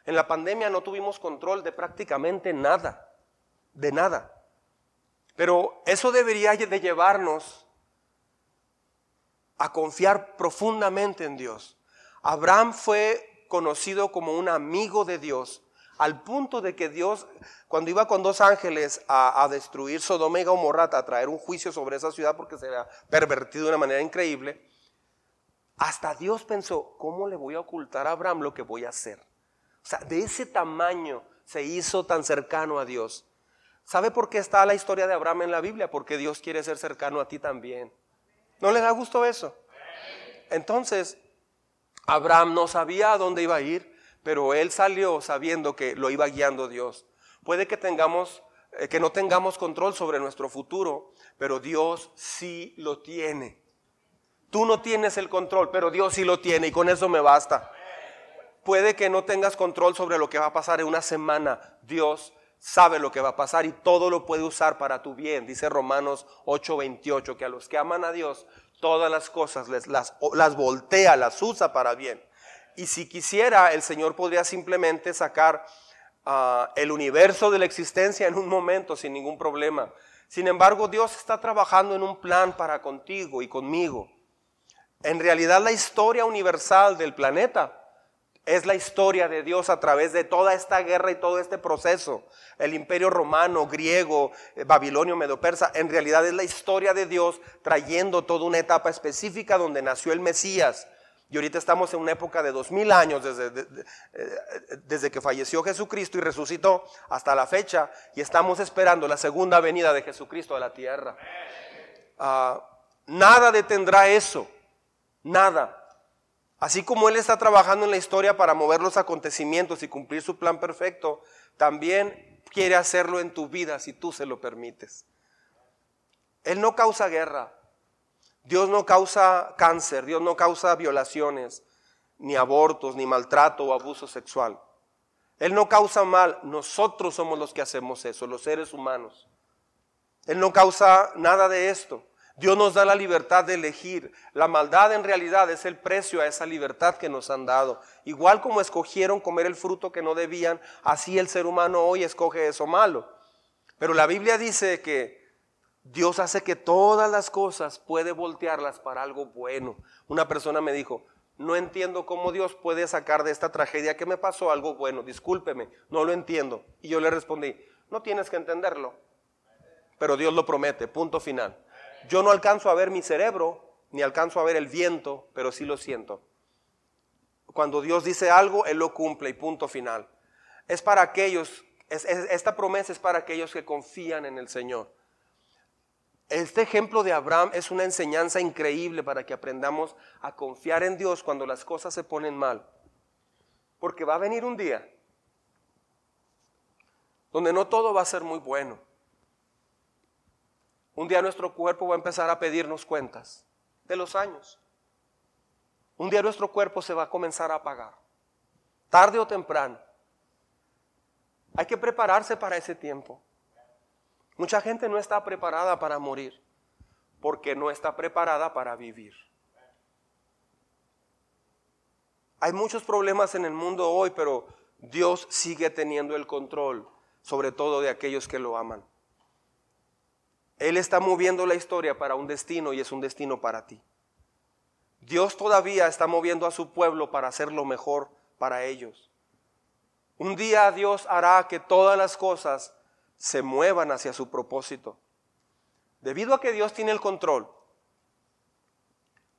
En la pandemia no tuvimos control de prácticamente nada, de nada. Pero eso debería de llevarnos a confiar profundamente en Dios. Abraham fue conocido como un amigo de Dios, al punto de que Dios, cuando iba con dos ángeles a, destruir Sodoma y Gomorra, a traer un juicio sobre esa ciudad porque se había pervertido de una manera increíble, hasta Dios pensó, ¿cómo le voy a ocultar a Abraham lo que voy a hacer? O sea, de ese tamaño se hizo tan cercano a Dios. ¿Sabe por qué está la historia de Abraham en la Biblia? Porque Dios quiere ser cercano a ti también. ¿No le da gusto eso? Entonces, Abraham no sabía a dónde iba a ir, pero él salió sabiendo que lo iba guiando Dios. Puede que tengamos eh, que no tengamos control sobre nuestro futuro, pero Dios sí lo tiene. Tú no tienes el control, pero Dios sí lo tiene y con eso me basta. Puede que no tengas control sobre lo que va a pasar en una semana. Dios sabe lo que va a pasar y todo lo puede usar para tu bien. Dice Romanos 8:28, que a los que aman a Dios, todas las cosas les, las, las voltea, las usa para bien. Y si quisiera, el Señor podría simplemente sacar ah, el universo de la existencia en un momento sin ningún problema. Sin embargo, Dios está trabajando en un plan para contigo y conmigo. En realidad, la historia universal del planeta es la historia de Dios a través de toda esta guerra y todo este proceso. El imperio romano, griego, eh, babilonio, medo-persa, en realidad es la historia de Dios trayendo toda una etapa específica donde nació el Mesías. Y ahorita estamos en una época de dos mil años desde, eh, desde que falleció Jesucristo y resucitó hasta la fecha y estamos esperando la segunda venida de Jesucristo a la tierra. Ah, nada detendrá eso, nada. Así como Él está trabajando en la historia para mover los acontecimientos y cumplir su plan perfecto, también quiere hacerlo en tu vida si tú se lo permites. Él no causa guerra. Dios no causa cáncer, Dios no causa violaciones, ni abortos, ni maltrato o abuso sexual. Él no causa mal, nosotros somos los que hacemos eso, los seres humanos. Él no causa nada de esto. Dios nos da la libertad de elegir. La maldad en realidad es el precio a esa libertad que nos han dado. Igual como escogieron comer el fruto que no debían, así el ser humano hoy escoge eso malo. Pero la Biblia dice que Dios hace que todas las cosas puede voltearlas para algo bueno. Una persona me dijo, no entiendo cómo Dios puede sacar de esta tragedia que me pasó algo bueno. Discúlpeme, no lo entiendo. Y yo le respondí, no tienes que entenderlo, pero Dios lo promete, punto final. Yo no alcanzo a ver mi cerebro, ni alcanzo a ver el viento, pero sí lo siento. Cuando Dios dice algo, Él lo cumple y punto final. Es para aquellos, esta promesa es para aquellos que confían en el Señor. Este ejemplo de Abraham es una enseñanza increíble para que aprendamos a confiar en Dios cuando las cosas se ponen mal. Porque va a venir un día donde no todo va a ser muy bueno. Un día nuestro cuerpo va a empezar a pedirnos cuentas de los años. Un día nuestro cuerpo se va a comenzar a apagar, tarde o temprano. Hay que prepararse para ese tiempo. Mucha gente no está preparada para morir porque no está preparada para vivir. Hay muchos problemas en el mundo hoy, pero Dios sigue teniendo el control, sobre todo de aquellos que lo aman. Él está moviendo la historia para un destino y es un destino para ti. Dios todavía está moviendo a su pueblo para hacer lo mejor para ellos. Un día Dios hará que todas las cosas se muevan hacia su propósito. Debido a que Dios tiene el control,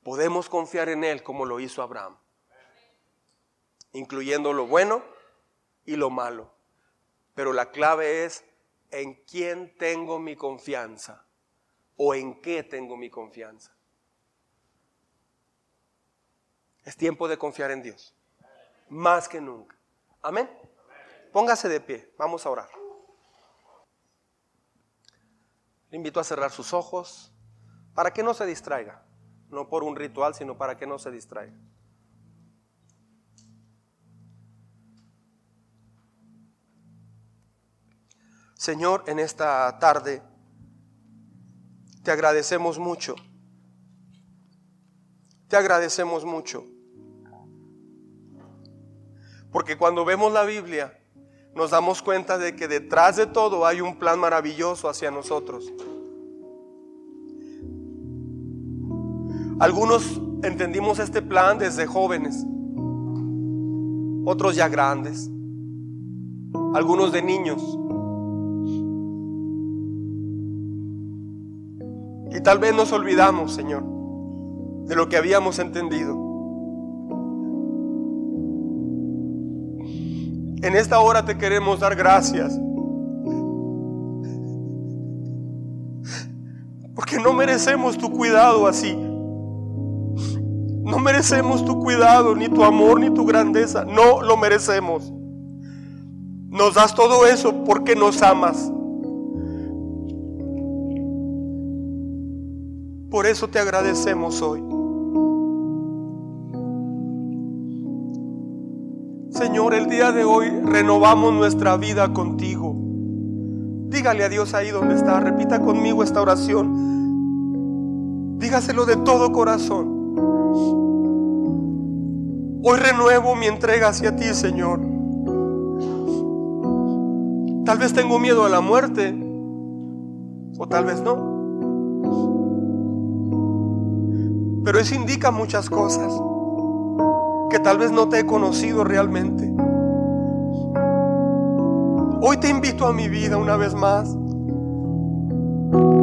podemos confiar en Él como lo hizo Abraham, incluyendo lo bueno y lo malo. Pero la clave es en quién tengo mi confianza o en qué tengo mi confianza. Es tiempo de confiar en Dios, más que nunca. Amén. Póngase de pie, vamos a orar. Le invito a cerrar sus ojos para que no se distraiga, no por un ritual, sino para que no se distraiga. Señor, en esta tarde te agradecemos mucho. Te agradecemos mucho. Porque cuando vemos la Biblia, nos damos cuenta de que detrás de todo hay un plan maravilloso hacia nosotros. Algunos entendimos este plan desde jóvenes, otros ya grandes, algunos de niños. Tal vez nos olvidamos, Señor, de lo que habíamos entendido. En esta hora te queremos dar gracias. Porque no merecemos tu cuidado así. No merecemos tu cuidado, ni tu amor, ni tu grandeza. No lo merecemos. Nos das todo eso porque nos amas. Por eso te agradecemos hoy. Señor, el día de hoy renovamos nuestra vida contigo. Dígale a Dios ahí donde está. Repita conmigo esta oración. Dígaselo de todo corazón. Hoy renuevo mi entrega hacia ti, Señor. Tal vez tengo miedo a la muerte. O tal vez no. Pero eso indica muchas cosas que tal vez no te he conocido realmente. Hoy te invito a mi vida una vez más.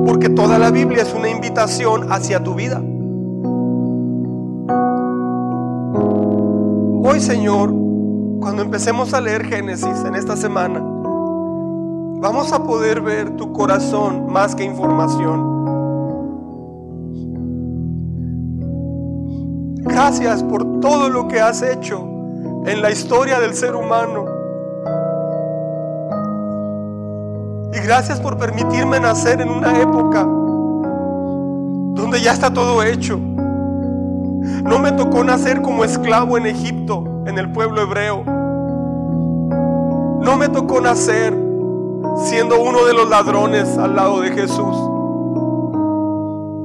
Porque toda la Biblia es una invitación hacia tu vida. Hoy, Señor, cuando empecemos a leer Génesis en esta semana, vamos a poder ver tu corazón más que información. Gracias por todo lo que has hecho en la historia del ser humano. Y gracias por permitirme nacer en una época donde ya está todo hecho. No me tocó nacer como esclavo en Egipto, en el pueblo hebreo. No me tocó nacer siendo uno de los ladrones al lado de Jesús.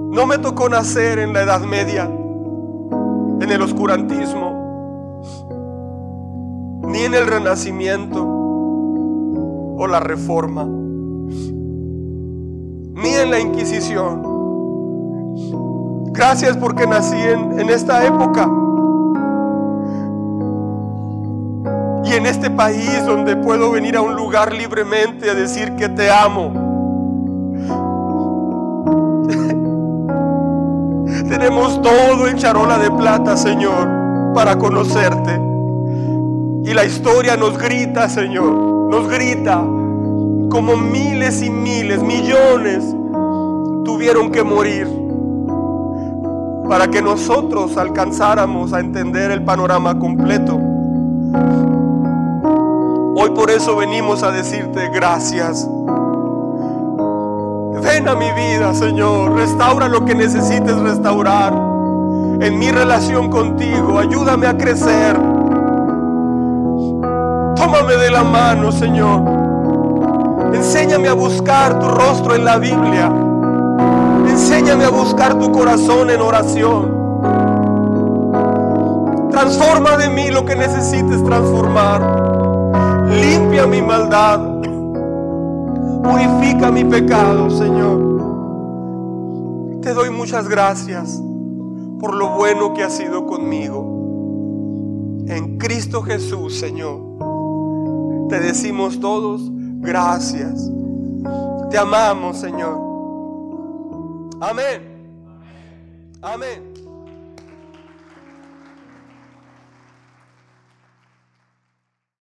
No me tocó nacer en la Edad Media en el oscurantismo, ni en el renacimiento o la reforma, ni en la Inquisición. Gracias porque nací en, en esta época. Y en este país donde puedo venir a un lugar libremente a decir que te amo Tenemos todo en charola de plata, Señor, para conocerte. Y la historia nos grita, Señor, nos grita como miles y miles, millones tuvieron que morir para que nosotros alcanzáramos a entender el panorama completo. Hoy por eso venimos a decirte gracias. Ven a mi vida, Señor. Restaura lo que necesites restaurar. En mi relación contigo, ayúdame a crecer. Tómame de la mano, Señor. Enséñame a buscar tu rostro en la Biblia. Enséñame a buscar tu corazón en oración. Transforma de mí lo que necesites transformar. Limpia mi maldad. Purifica mi pecado, Señor. Te doy muchas gracias por lo bueno que has sido conmigo. En Cristo Jesús, Señor. Te decimos todos gracias. Te amamos, Señor. Amén. Amén.